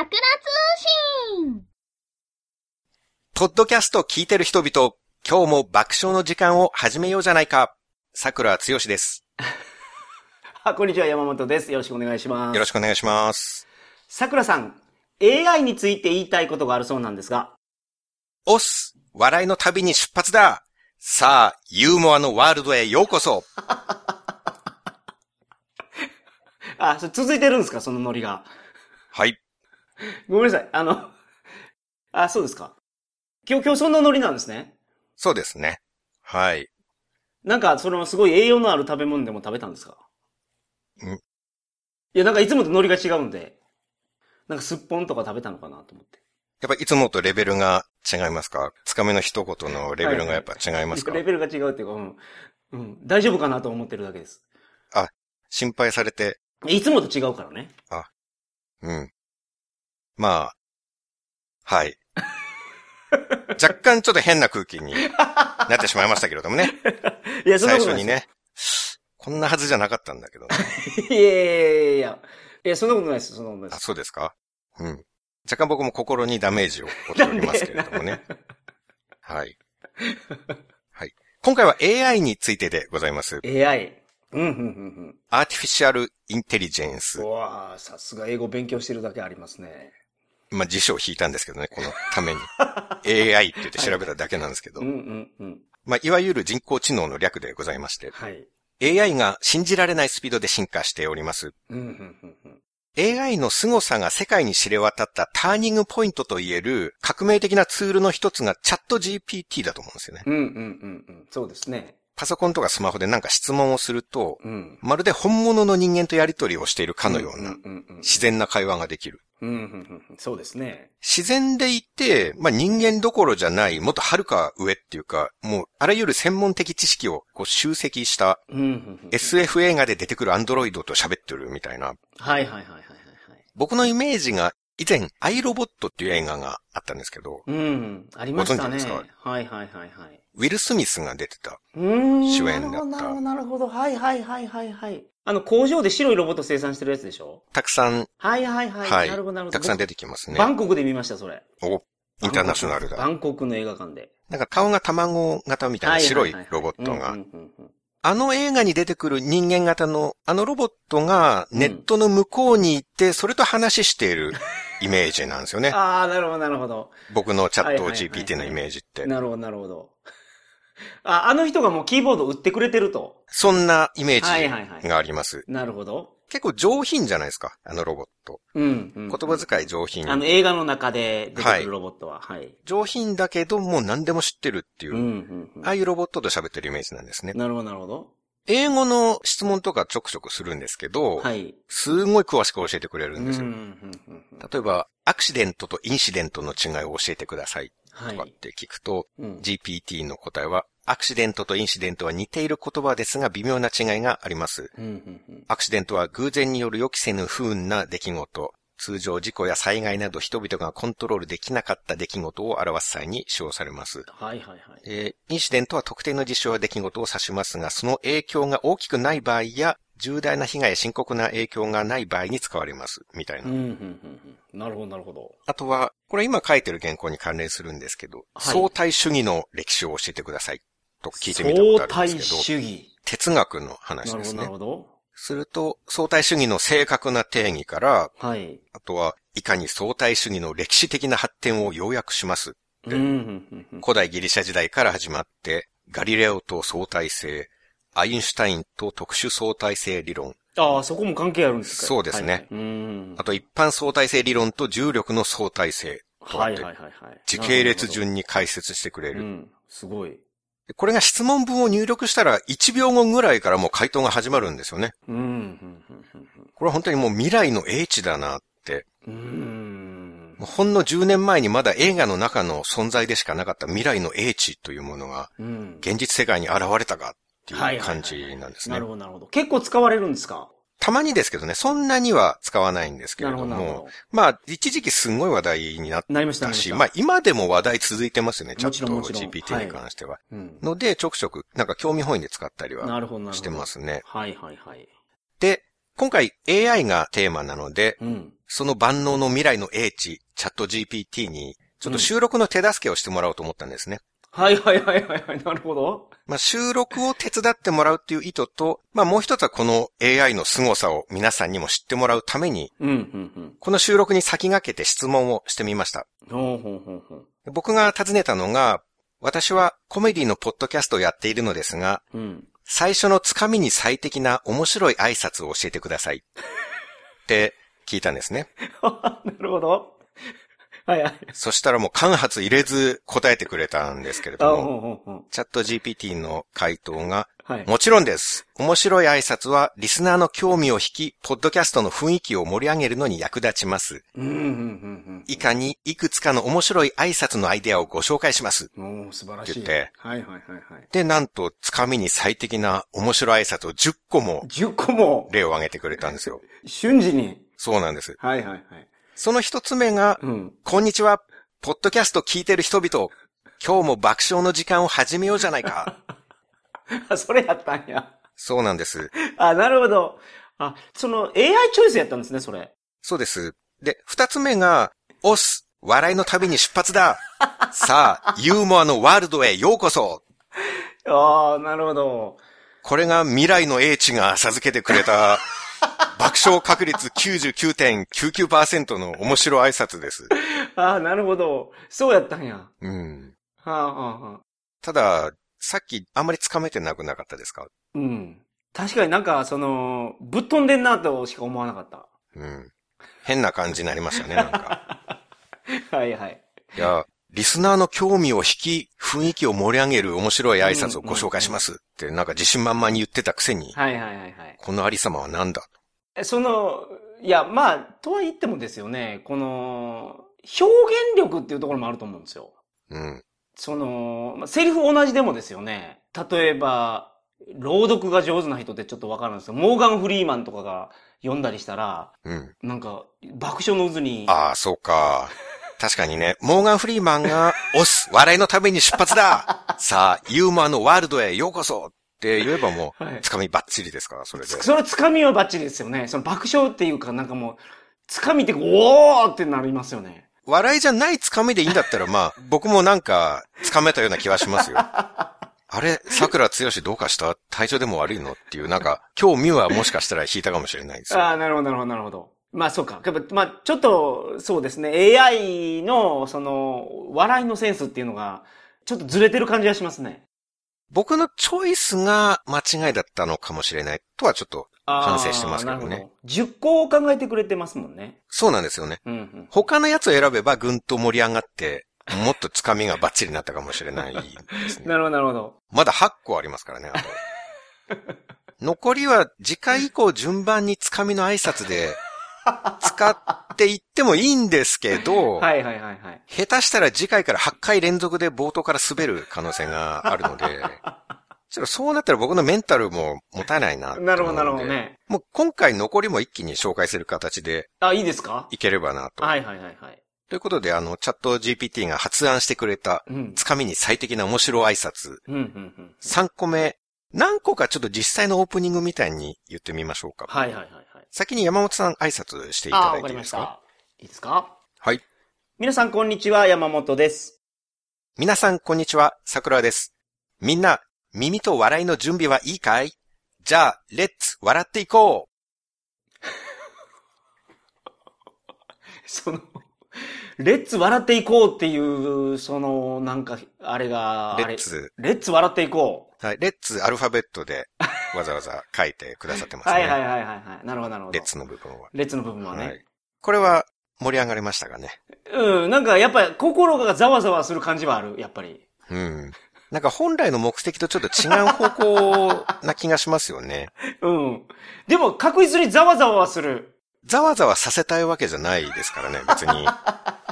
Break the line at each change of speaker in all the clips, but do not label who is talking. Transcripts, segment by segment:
桜通信
ポッドキャスト聞いてる人々、今日も爆笑の時間を始めようじゃないか。桜つよしです。
あ、こんにちは、山本です。よろしくお願いします。
よろしくお願いします。
桜さん、AI について言いたいことがあるそうなんですが。
おっす笑いの旅に出発ださあ、ユーモアのワールドへようこそ
あ、それ続いてるんですかそのノリが。
はい。
ごめんなさい。あの、あ、そうですか。今日、今日そんなノリなんですね。
そうですね。はい。
なんか、その、すごい栄養のある食べ物でも食べたんですか？
ん
いや、なんかいつもとノリが違うんで、なんかすっぽんとか食べたのかなと思って。
やっぱいつもとレベルが違いますか？つかめの一言のレベルがやっぱ違いますか、
レベルが違うっていうか、うん。うん。大丈夫かなと思ってるだけです。
心配されて、
いつもと違うからね。
うん。まあ、はい。若干ちょっと変な空気になってしまいましたけれどもね。
いや、そ
最初にね。こんなはずじゃなかったんだけどね。
いやいやいやいや。そんなことないです、そんなことないで
あ、
す。
そうですか？うん。若干僕も心にダメージを負っておりますけれどもね。はい。はい。今回は AI についてでございます。
AI。うん、うん、うん、
アーティフィシャルインテリジェンス
うん。。うわあさすが英語勉強してるだけありますね。
まあ、辞書を引いたんですけどね、このために。AI って言って調べただけなんですけど
うん、。うん、うん。
まあ、いわゆる人工知能の略でございまして。
はい。
AI が信じられないスピードで進化しております。
うん、うん、うん、うん。
AI の凄さが世界に知れ渡ったターニングポイントといえる革命的なツールの一つがチャット GPT だと思うんですよね。
うん、うん、うん、うん。そうですね。
パソコンとかスマホでなんか質問をすると、
うん。
まるで本物の人間とやり取りをしているかのような。自然な会話ができる。
そうですね。
自然でいて、まあ、人間どころじゃない、もっとはるか上っていうか、もうあらゆる専門的知識をこう集積した。SF 映画で出てくるアンドロイドと喋ってるみたいな。
はい、はい、はい、はい、はい。
僕のイメージが以前、アイロボットっていう映画があったんですけど、
うん。ありましたね。
ご存知ですか？
はい、はい、はい、はい。
ウィル・スミスが出てた。
うーん。
主演だった
なるほど、なるほど。はい、はい、はい、はい、はい。あの、工場で白いロボット生産してるやつでしょ？
たくさん、
はい、はい、はい。
はい
なるほど、なるほど。
たくさん出てきますね
バ。ンコクで見ました、それ。
お、インターナショナル
バ
だ。
ンコクの映画館で。
なんか顔が卵型みたいな白いロボットがあの映画に出てくる人間型のあのロボットがネットの向こうに行って、それと話している イメージなんですよね。
ああ、なるほど、なるほど。
僕のチャット GPT のイメージって。
なるほど、なるほど。あ、あの人がもうキーボード売ってくれてると。
そんなイメー
はいはいはい
ジがあります。
なるほど。
結構上品じゃないですか、あのロボット。
うん、うん。
言葉遣い上品。
あの映画の中で出てくるロボットは。はい。
上品だけどもう何でも知ってるっていう、
うん、うん、うん。
ああいうロボットと喋ってるイメージなんですね。
なるほど、なるほど。
英語の質問とかちょくちょくするんですけど、
はい。
すごい詳しく教えてくれるんですよ。
うんうんうんうん
例えば、アクシデントとインシデントの違いを教えてください
はい。
とかって聞くと、
うん
GPT の答えは、アクシデントとインシデントは似ている言葉ですが微妙な違いがあります。アクシデントは偶然による予期せぬ不運な出来事。通常事故や災害など人々がコントロールできなかった出来事を表す際に使用されます。
はいはいはい。
えーインシデントは特定の事象や出来事を指しますが、その影響が大きくない場合や、重大な被害や深刻な影響がない場合に使われます。みたいな。
うん、うん、うんうん。なるほど、なるほど。
あとは、これ今書いてる原稿に関連するんですけど、
はい
相対主義の歴史を教えてください。と聞いてみたことあるんですけど、
相対主義。
哲学の話ですね
る。ほど。
すると、相対主義の正確な定義から、
はい。
あとは、いかに相対主義の歴史的な発展を要約します。
うん、うん、うんうん。
古代ギリシャ時代から始まって、ガリレオと相対性、アインシュタインと特殊相対性理論、
ああ、そこも関係あるんですか？
そうですね
はいはいうん。
あと一般相対性理論と重力の相対性
はいはいはいはい。
時系列順に解説してくれる。
うん。すごい。
これが質問文を入力したら1秒後ぐらいからもう回答が始まるんですよね。
うん、
これは本当にもう未来の英知だなって。
うん。
ほんの10年前にまだ映画の中の存在でしかなかった未来の英知というものが
うん。
現実世界に現れたかって
はいいう
感じなんですね
なる。ほど、なるほど。結構使われるんですか？
たまにですけどね、そんなには使わないんですけれども
ど、
まあ、一時期すんごい話題になっ
た、
たし、
ました。
まあ今でも話題続いてますよね、チャット GPT に関しては。
うん。
ので、ちょくちょく、なんか興味本位で使ったりは。してますね。
はいはいはい。
で、今回 AI がテーマなので、
うん。
その万能の未来の英知、チャット GPT に、ちょっと収録の手助けをしてもらおうと思ったんですね。
はいはいはいはいはい。なるほど。
まあ、収録を手伝ってもらうっていう意図と、まあ、もう一つはこの AI の凄さを皆さんにも知ってもらうために、
うん、うん、
この収録に先駆けて質問をしてみました。
うん。ほうほうほうほう。
僕が尋ねたのが、私はコメディのポッドキャストをやっているのですが、
うん。
最初のつかみに最適な面白い挨拶を教えてください。って聞いたんですね。
なるほど。はいはい。
そしたらもう間髪入れず答えてくれたんですけれ
あ、
ども。チャット GPT の回答が、
はい。
もちろんです。面白い挨拶はリスナーの興味を引き、ポッドキャストの雰囲気を盛り上げるのに役立ちます。
うん、うん、うん、
以下にいくつかの面白い挨拶のアイデアをご紹介します。
うん。おー素晴らしい。
言って
はいはいはいはい。
で、なんと、つかみに最適な面白い挨拶を10個も
10個も、
例を挙げてくれたんですよ。
瞬時に。
そうなんです。
はいはいはい。
その一つ目が、
うん。
こんにちは。ポッドキャスト聞いてる人々。今日も爆笑の時間を始めようじゃないか。
あ、それやったんや。
そうなんです。
あ、なるほど。あ、その AI チョイスやったんですね、それ。
そうです。で、二つ目が、オス。笑いの旅に出発だ。さあ、ユーモアのワールドへようこそ。
ああ、なるほど。
これが未来の英知が授けてくれた、爆笑確率99.99%の面白い挨拶です。
ああ、なるほど。そうやったんや。
うん。
はあ、はあ、はあ。
ただ、さっきあんまりつかめてなくなかったですか？
うん。確かになんか、その、ぶっ飛んでんなとしか思わなかった。
うん。変な感じになりましたね、なんか。
はいはい。
いや、リスナーの興味を引き、雰囲気を盛り上げる面白い挨拶をご紹介しますって、なんか自信満々に言ってたくせに、
はいはいはいはい。
このありさまは何だ
えその、いや、まあ、とは言ってもですよね、この、表現力っていうところもあると思うんですよ。
うん。
その、まあ、セリフ同じでもですよね。例えば、朗読が上手な人ってちょっとわかるんですよ。モーガン・フリーマンとかが読んだりしたら、
うん。
なんか、爆笑の渦に、
ああ、そうか。確かにね、モーガン・フリーマンが、押す笑いのために出発ださあ、ユーモアのワールドへようこそって言えばもう、
はい
つかみバッチリですから、それで。
それつかみはバッチリですよね。その爆笑っていうか、なんかもう、つかみってこう、おーってなりますよね。
笑いじゃないつかみでいいんだったら、まあ、僕もなんか、つかめたような気はしますよ。あれ、桜つよしどうかした？体調でも悪いの？っていう、なんか、興味はもしかしたら引いたかもしれないですよ。
ああ、なるほど、なるほど、なるほど。まあ、そうか。やっぱまあ、ちょっと、そうですね。AI の、その、笑いのセンスっていうのが、ちょっとずれてる感じがしますね。
僕のチョイスが間違いだったのかもしれないとはちょっと反省してますけどね
ど。10個を考えてくれてますもんね。
そうなんですよね。
うん、うん。
他のやつを選べばぐんと盛り上がって、もっとつかみがバッチリになったかもしれないですね。
なるほど、なるほど。
まだ8個ありますからね、あと。残りは次回以降順番につかみの挨拶で使っていってもいいんですけど、
はいはいはいはい。
下手したら次回から8回連続で冒頭から滑る可能性があるので、ちょっとそうなったら僕のメンタルも持たないな。
なるほど、なるほどね。
もう今回残りも一気に紹介する形で
あ、いいですか？
いければなと。
はいはいはいはい。
ということで、あの、チャット GPT が発案してくれた、
うん。
つかみに最適な面白挨拶、
うん、うん、うん。
3個目、何個かちょっと実際のオープニングみたいに言ってみましょうか。
はいはいはいはい。
先に山本さん挨拶していただいていいですか？
りました。いいですか？
はい。
皆さんこんにちは、山本です。
皆さん、こんにちは。桜です。みんな、耳と笑いの準備はいいかい？じゃあ、レッツ笑っていこ
その、レッツ笑っていこうっていう、その、なんか、あれが、あれ
うレッツ、
レッツ笑っていこ
はい、レッツアルファベットでわざわざ書いてくださってま
う。
すね。
はいはいはいはいはい。なるほどなるほど。
レッツの部分は。
レッツの部分はね。
はい。これは盛り上がりましたかね？
うん、なんかやっぱり心がざわざわする感じはある、やっぱり。
うん。なんか本来の目的とちょっと違う方向な気がしますよね。
うん。でも確実にざわざわはする。
ざわざわさせたいわけじゃないですからね、別に。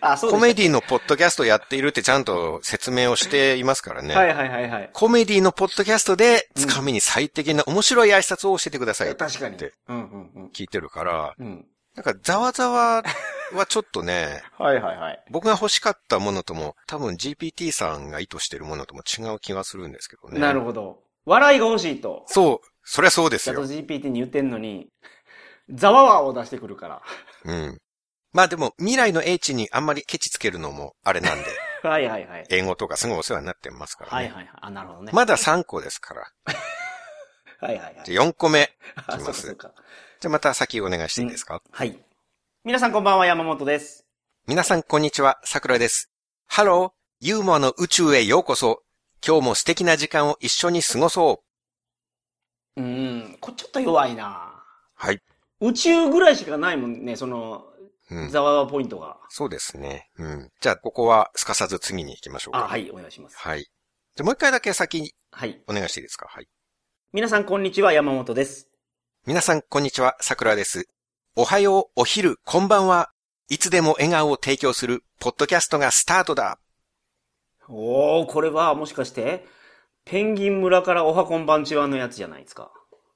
あ、そう
コメディのポッドキャストやっているってちゃんと説明をしていますからね。
はいはいはいはい。
コメディのポッドキャストで、つかみに最適な面白い挨拶を教えてください。
確かに
って。
うんうんうん。
聞いてるから、
うん。
なんかざわざわはちょっとね、
はいはいはい。
僕が欲しかったものとも、多分 GPT さんが意図してるものとも違う気がするんですけどね。
なるほど。笑いが欲しいと。
そう、そりゃそうです
チャット
よ。
GPT に言ってんのに、ザワワを出してくるから。
うん。まあでも、未来の英知にあんまりケチつけるのもあれなんで、
はいはいはい。
英語とかすごいお世話になってますからね。
はいはいはい。あ、なるほどね。
まだ3個ですから。
はいはいはい。
じゃあ4個目。
あ、
きます。じゃあまた先お願いしていいですか、
はい。皆さんこんばんは、山本です。
皆さんこんにちは、桜です。ハロー、ユーモアの宇宙へようこそ。今日も素敵な時間を一緒に過ごそう。
うーん、これちょっと弱いな
はい。
宇宙ぐらいしかないもんね、その、
うん。
ザワワポイントが。
そうですね。うん。じゃあ、ここはすかさず次に行きましょうか。
あ、はい、お願いします。
はい。じゃあもう一回だけ先に
はい。
お願いしていいですか？はい。
皆さんこんにちは、山本です。
皆さん、こんにちは、桜です。おはよう、お昼、こんばんは。いつでも笑顔を提供する、ポッドキャストがスタートだ。
おー、これはもしかして、ペンギン村からおはこんばんちはのやつじゃないですか？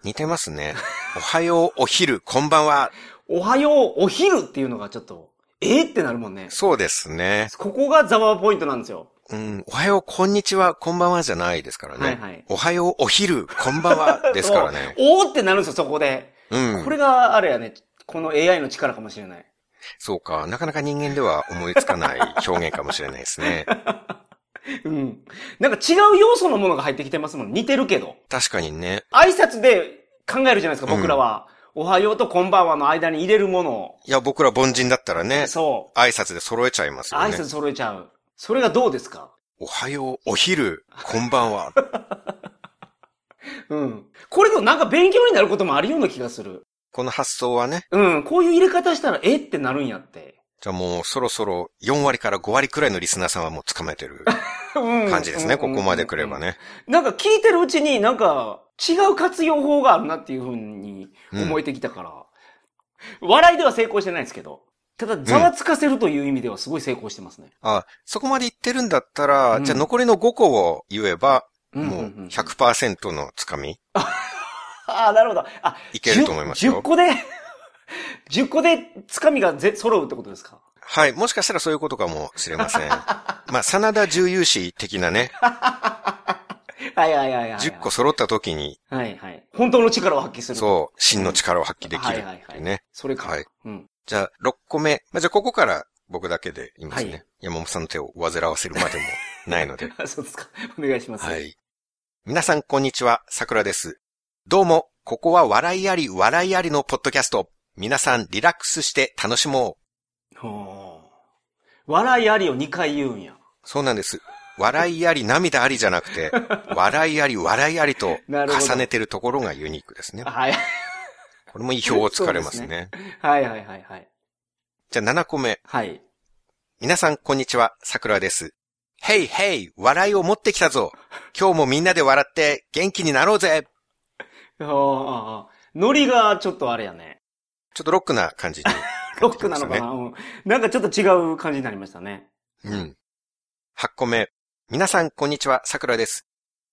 似てますね。おはよう、お昼、こんばんは。
おはよう、お昼っていうのがちょっと、えー、ってなるもんね。
そうですね。
ここがザワワポイントなんですよ。
うん、おはよう、こんにちは、こんばんはじゃないですからね。
はいはい
おはよう、お昼、こんばんはですからね。
おーってなるんですよ、そこで。
うん。
これがあれやね、この AI の力かもしれない。
そうか。なかなか人間では思いつかない表現かもしれないですね。
うん。なんか違う要素のものが入ってきてますもん。似てるけど。
確かにね。
挨拶で考えるじゃないですか、
うん
僕らは。おはようとこんばんはの間に入れるものを。
いや、僕ら凡人だったらね、
そう。
挨拶で揃えちゃいますよね。
挨拶揃えちゃう。それがどうですか？
おはよう、お昼、こんばんは。
うん。これでもなんか勉強になることもあるような気がする。
この発想はね、
うん。こういう入れ方したら、え？ってなるんやって。
じゃあもうそろそろ4割から5割くらいのリスナーさんはもう掴めてる
うん
感じですね。ここまで来れば。ね。
なんか聞いてるうちになんか違う活用法があるなっていうふうに思えてきたから。笑いでは成功してないですけど。ただ、ざわつかせるという意味ではすごい成功してますね。
あ、そこまで言ってるんだったら、
うん
じゃあ残りの5個を言えば、もう
うんうんうん
100%の掴み
ああ、なるほど。あ、
いけると思いますよ
10, 10個で、10個でつかみがぜ揃うってことですか？
はい。もしかしたらそういうことかもしれません。まあ、真田重勇士的なね、
はいはいはいはい、はい。
10個揃った時に、
はいはい。本当の力を発揮する。
そう、真の力を発揮できる
はいはいはい。それか。
はい。
うん。
じゃあ、6個目。まあ、じゃあ、ここから僕だけで言いますね。
はい
山本さんの手を煩わせるまでもないので。
あ そうですか。お願いします。
は。い。皆さん、こんにちは。桜です。どうも、ここは笑いあり、笑いありのポッドキャスト。皆さん、リラックスして楽しもう。
ほう笑いありを2回言うんや。
そうなんです。笑いあり、涙ありじゃなくて、笑いあり、笑いありと重ねてるところがユニークですね。
はい。
これも意表をつかれます
そう
ね。
はいはいはいはい。
じゃあ7個目。
はい。
皆さん、こんにちは。桜です。ヘイヘイ、笑いを持ってきたぞ。今日もみんなで笑って元気になろうぜ。
ああ、ノリがちょっとあれやね。
ちょっとロックな感じに、
ロックなのかな、うん。なんかちょっと違う感じになりましたね。
うん。8個目。皆さん、こんにちは。桜です。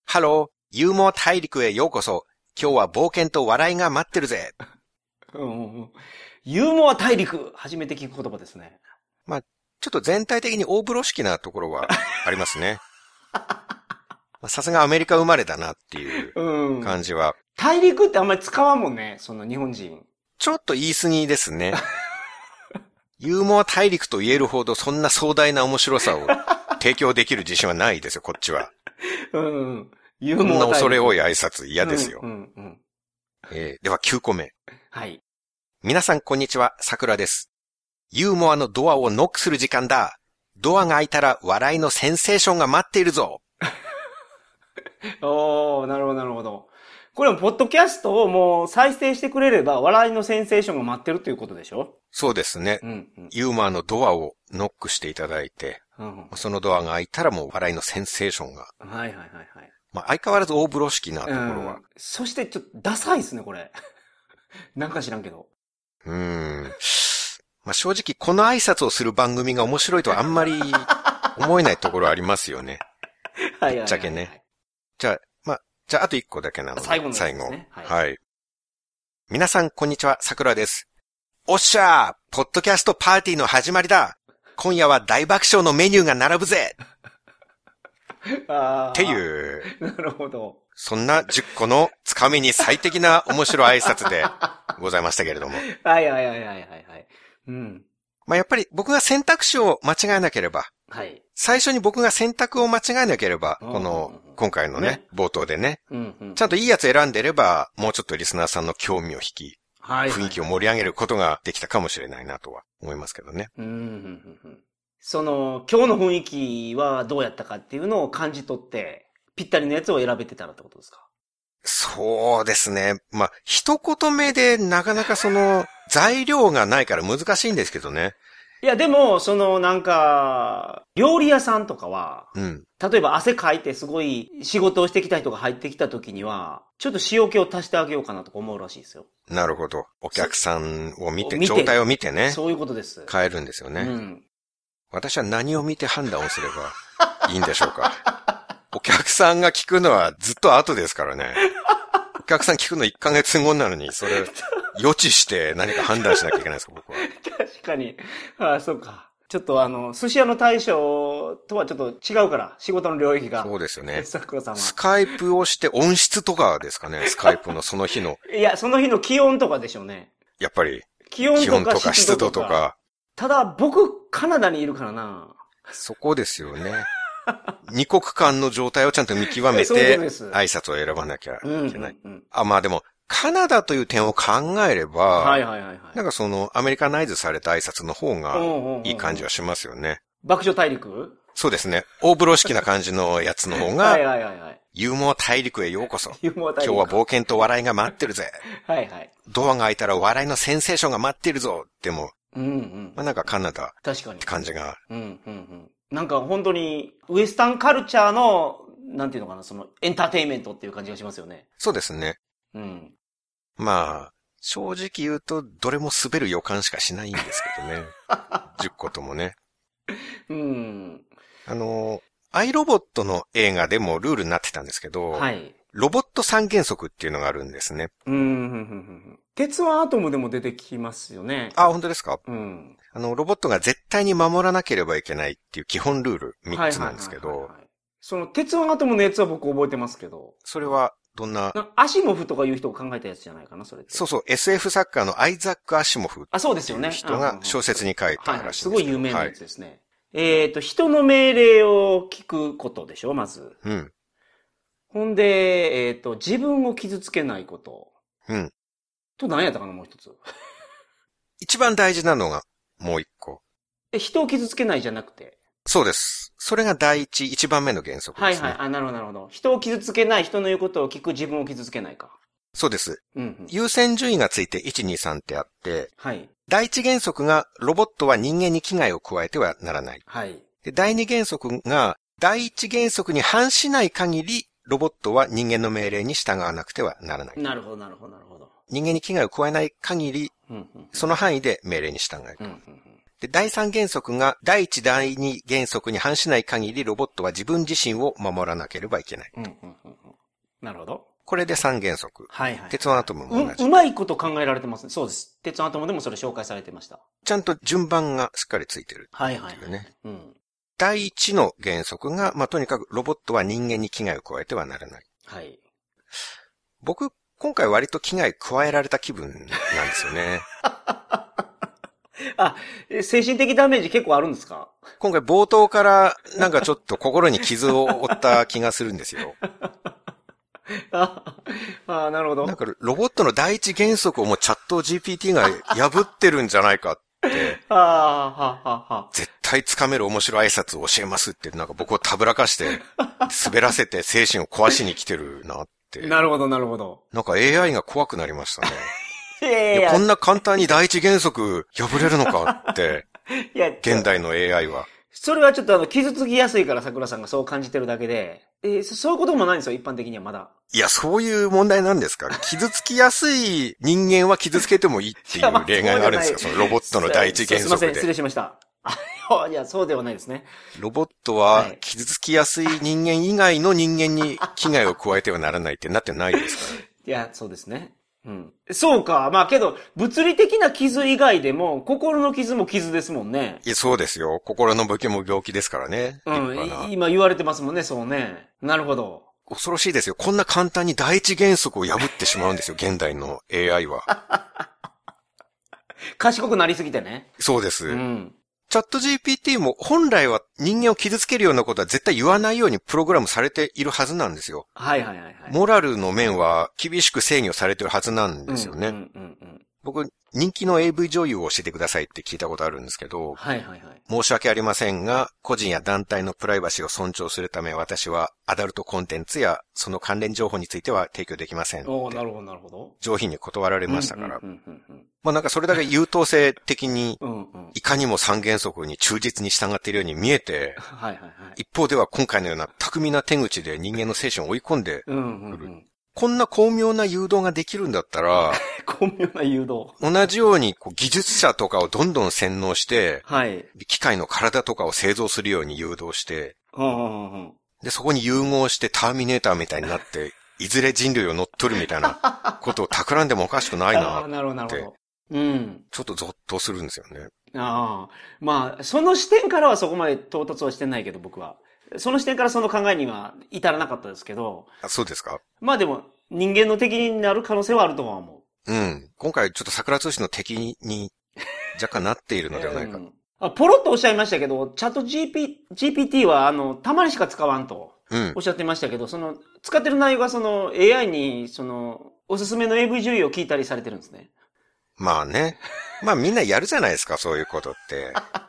ハロー、ユーモア大陸へようこそ。今日は冒険と笑いが待ってるぜ。
うんうんうん。ユーモア大陸、初めて聞く言葉ですね。
ちょっと全体的に大風呂敷なところはありますね。まあさすがアメリカ生まれだなっていう
うん。
感じは、
大陸ってあんまり使わんもんね、その日本人。
ちょっと言い過ぎですね。ユーモア大陸と言えるほどそんな壮大な面白さを 提供できる自信はないですよ、こっちは。
うんうん。ユー
こんな
モア大陸。
恐れ多い挨拶嫌ですよ。
うんうんうん。
えーでは9個目。
はい。
皆さんこんにちは、桜です。ユーモアのドアをノックする時間だ。ドアが開いたら笑いのセンセーションが待っているぞ。
おー、なるほどなるほど。これも、ポッドキャストをもう再生してくれれば、笑いのセンセーションが待ってるっていうことでしょ？
そうですね。
うんうん。
ユーモアのドアをノックしていただいて、
うんうん
そのドアが開いたらもう笑いのセンセーションが。
はいはいはいはい。
まあ相変わらず大風呂敷なところは
うん。そしてちょっとダサいですね、これ。なんか知らんけど。
うーん。まあ正直この挨拶をする番組が面白いとはあんまり思えないところありますよね。
はいはいはいはい。
ぶっちゃけねじゃあ、じゃああと一個だけなので。
最後のやつ
最後。
はい
はい。皆さんこんにちは、桜です。おっしゃーポッドキャストパーティーの始まりだ今夜は大爆笑のメニューが並ぶぜ
あ
って
う。
いう、
なるほど。
そんな10個のつかみに最適な面白い挨拶で ございましたけれども。
はいはいはいはいはいはい。うん。
まあやっぱり僕が選択肢を間違えなければ、
はい。
最初に僕が選択を間違えなければ、
うん
この、今回のね
ね、
冒頭でね。ちゃんといいやつ選んでれば、もうちょっとリスナーさんの興味を引き、
はい。
雰囲気を盛り上げることができたかもしれないなとは思いますけどね。
その、今日の雰囲気はどうやったかっていうのを感じ取って、ぴったりのやつを選べてたらってことですか？
そうですね。まあ、一言目でなかなかその、材料がないから難しいんですけどね。
いや、でも、その、なんか、料理屋さんとかは、
うん。
例えば汗かいてすごい仕事をしてきた人が入ってきた時には、ちょっと塩気を足してあげようかなとか思うらしいですよ。
なるほど。お客さんを見て、
見て
状態を見てね、
そういうことです。
変えるんですよね。
うん。
私は何を見て判断をすれば いいんでしょうか？お客さんが聞くのはずっと後ですからね。お客さん聞くの1ヶ月後なのに、それ、予知して何か判断しなきゃいけないですか、僕は。
確かに。ああ、そうか。ちょっとあの、寿司屋の大将とはちょっと違うから、仕事の領域が。
そうですよね。
桜さんは。
スカイプをして音質とかですかね、スカイプのその日の。
いや、その日の気温とかでしょうね。
やっぱり、
気温とか
とか湿度とか、
ただ、僕、カナダにいるからな。
そこですよね。二国間の状態をちゃんと見極めて、挨拶を選ばなきゃい
うん。
けない。あ、まあでも、カナダという点を考えれば、
はいはいはいはい。
なんかその、アメリカナイズされた挨拶の方が、いい感じ
は。
はしますよね。
爆笑大陸？
そうですね。大風呂敷な感じのやつの方
はい
が、
はいはいはい。
ユーモア大陸へようこそ。
ユーモア大陸。
今日は冒険と笑いが待ってるぜ。
はいはい。
ドアが開いたら笑いのセンセーションが待ってるぞ。でも、
うんうん
ま。あ、なんかカナダ
確かに
って。感じが、
うんうんうん。なんか本当に、ウエスタンカルチャーの、なんていうのかな、その、エンターテインメントっていう感じがしますよね。
そうですね。
うん。
まあ、正直言うと、どれも滑る予感しかしないんですけどね。10個ともね。
うん。
あの、アイロボットの映画でもルールになってたんですけど、
はい。
ロボット三原則っていうのがあるんですね。
うん。鉄腕アトムでも出てきますよね。
あ、本当ですか？
うん。
あの、ロボットが絶対に守らなければいけないっていう基本ルール3つなんですけど。
その、鉄腕アトムのやつは僕覚えてますけど、
それはどんな、
なアシモフとかいう人が考えたやつじゃないかな、それ。
そうそう、SF 作家のアイザック・アシモフっ
あ、そうですよね。
う人が小説に書いた
はいはい。
らしいんです。
すごい有名な
はい
やつですね。えっ、と、人の命令を聞くことでしょ、まず。
うん。
ほんで、えっ、と、自分を傷つけないこと。
うん。
と何やったかな、もう一つ。
一番大事なのがもう一個。
え、人を傷つけないじゃなくて。
そうです。それが第一、一番目の原則ですね。
はいはい。あ、なるほど、なるほど。人を傷つけない、人の言うことを聞く、自分を傷つけないか。
そうです。
うん、うん。
優先順位がついて1、2、3ってあって、
はい。
第一原則がロボットは人間に危害を加えてはならない。
はい。
で第二原則が第一原則に反しない限り、ロボットは人間の命令に従わなくてはならない。
なるほど、なるほど、なるほど。
人間に危害を加えない限り、
うん、うん。
その範囲で命令に従う。
うん、うん、
で、第三原則が第一、第二原則に反しない限り、ロボットは自分自身を守らなければいけない。
うん。うん、うん、うん。なるほど。
これで三原則。
はいはい。
鉄腕アトムも同
う、
じ
う。まいこと考えられてますね。そうです。鉄腕アトムでもそれ紹介されてました。
ちゃんと順番がしっかりついてる。
はいはい
っていうね。
うん。
第一の原則が、まあ、とにかくロボットは人間に危害を加えてはならない。
はい。
僕、今回割と危害加えられた気分なんですよね。
あ、え精神的ダメージ結構あるんですか？
今回冒頭からなんかちょっと心に傷を負った気がするんですよ。
ああ、なるほど。
なんかロボットの第一原則をもうチャット GPT が破ってるんじゃないかって、
ああ、ははは
絶対つかめる面白い挨拶を教えますって、なんか僕をたぶらかして、滑らせて精神を壊しに来てるなって。
なるほど、なるほど。
なんか AI が怖くなりましたね。
いやいや
こんな簡単に第一原則破れるのかって、
いや、
現代の AI は。
それはちょっとあの、傷つきやすいから桜さんがそう感じてるだけで、えーそそういうこともないんですよ、一般的にはまだ。
いや、そういう問題なんですか？傷つきやすい人間は傷つけてもいいっていう例外があるんですか？そのロボットの第一原
すいません、失
則で。
礼しました。あいや、そうではないですね。
ロボット
は
はい傷つきやすい人間以外の人間に危害を加えてはならないってなってないですか？ら。
いや、そうですね。うん。そうか。まあけど、物理的な傷以外でも、心の傷も傷ですもんね。
いや、そうですよ。心の病気も病気ですからね。
う。ん。今言われてますもんね、そうね。なるほど。
恐ろしいですよ。こんな簡単に第一原則を破ってしまうんですよ。現代の AI は。
賢くなりすぎてね。
そうです。
うん。
チャット GPT も本来は人間を傷つけるようなことは絶対言わないようにプログラムされているはずなんですよ。
はいはいはいはい。
モラルの面は厳しく制御されてるはずなんですよね。
うんうんうんうん。
僕、人気の AV 女優を教えてくださいって聞いたことあるんですけど、
はいはいはい。
申し訳ありませんが、個人や団体のプライバシーを尊重するため私はアダルトコンテンツやその関連情報については提供できません。
おーなるほどなるほど。
上品に断られましたから。まあなんかそれだけ優等生的に。いかにも三原則に忠実に従っているように見えて、
はいはいはい。
一方では今回のような巧みな手口で人間の精神を追い込んで、
うんうんうん。
こんな巧妙な誘導ができるんだったら、
巧妙な誘導。
同じようにこう技術者とかをどんどん洗脳して、
はい。
機械の体とかを製造するように誘導して、
うんうんうん。
で、そこに融合してターミネーターみたいになって、いずれ人類を乗っ取るみたいな ことを企んでもおかしくない
ああ、
な。
なるほどなるほど。うん。
ちょっとゾッとするんですよね。
ああ。まあ、その視点からはそこまで到達はしてないけど、僕は。その視点からその考えには至らなかったですけど、
あそうですか？
まあでも、人間の敵になる可能性はあるとは思う。
うん。今回ちょっと桜通信の敵に若干なっているのではないか。
うんあポロッとおっしゃいましたけど、チャット GP GPT は、あの、たまにしか使わんと
うん
おっ。しゃってましたけど、その、使ってる内容がその AI に、その、おすすめの AV 女優を聞いたりされてるんですね。
まあね。まあみんなやるじゃないですか、そういうことって。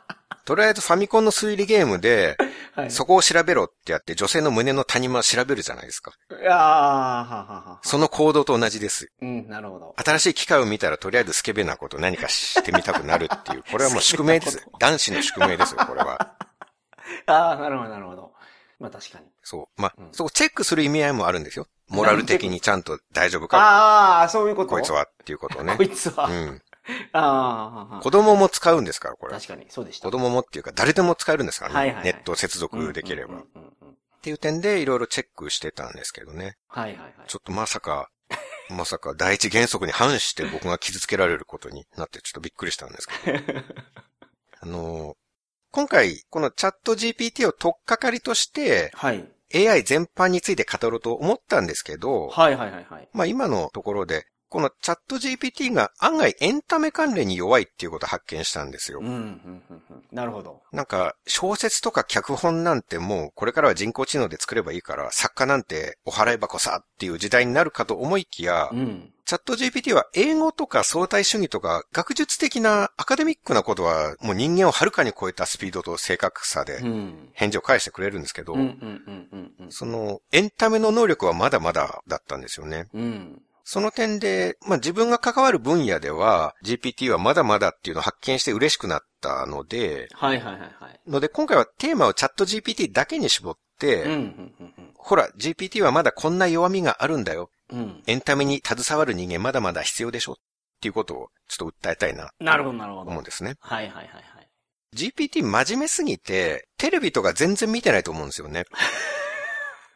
とりあえずファミコンの推理ゲームで、
はい。
そこを調べろってやって女性の胸の谷間を調べるじゃないですか。
いやーははは。
その行動と同じです。
うん、なるほど。
新しい機械を見たらとりあえずスケベなこと何かしてみたくなるっていう。これはもう宿命です。男子の宿命ですよ、これは。
ああ、なるほど、なるほど。まあ確かに。
そう。まあ、
うん
そこチェックする意味合いもあるんですよ。モラル的にちゃんと大丈夫か、
ああ、そういうこと？
こいつ。はっていうことをね
こ。いつは。
うん。
ああ、
子供も使うんですから、これ。
確かに、そうでした。
子供もっていうか誰でも使えるんですからね。
はいはいはい
ネット接続できれば。っていう点でいろいろチェックしてたんですけどね。
はいはいはい。
ちょっとまさか、まさか第一原則に反して僕が傷つけられることになってちょっとびっくりしたんですけど。あの、今回、このチャット GPT を取っかかりとして、
はい。
AI 全般について語ろうと思ったんですけど、
はいはいはいはい。
まあ今のところで、このチャット GPT が案外エンタメ関連に弱いっていうことを発見したんですよ
うん、。うん、うん、うん。なるほど。
なんか、小説とか脚本なんてもう、これからは人工知能で作ればいいから、作家なんてお払い箱さっていう時代になるかと思いきや、
うん。
チャット GPT は英語とか相対主義とか学術的なアカデミックなことはもう人間をはるかに超えたスピードと正確さで
うん。
返事を返してくれるんですけど。そのエンタメの能力はまだまだだったんですよね。
うん。
その点で、まあ自分が関わる分野では GPT はまだまだっていうのを発見して嬉しくなったので、
はいはいはいはい。
ので今回はテーマをチャット GPT だけに絞って、
うん、うん、うん
ほら GPT はまだこんな弱みがあるんだよ。
うん。うん。
エンタメに携わる人間まだまだ必要でしょっていうことをちょっと訴えたいな。
なるほど、なるほど。
思うんですね。
はいはいはいはい。
GPT 真面目すぎて、テレビとか全然見てないと思うんですよね。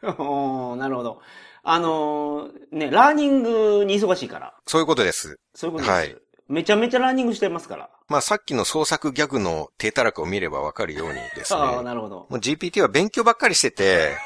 おーなるほど。あのーね、ラーニングに忙しいから。
そういうことです。
そういうことです。
はい
めちゃめちゃラーニングしてますから。
まあさっきの創作ギャグの低たらくを見ればわかるようにですね。
ああ、なるほど。
もう GPT は勉強ばっかりしてて、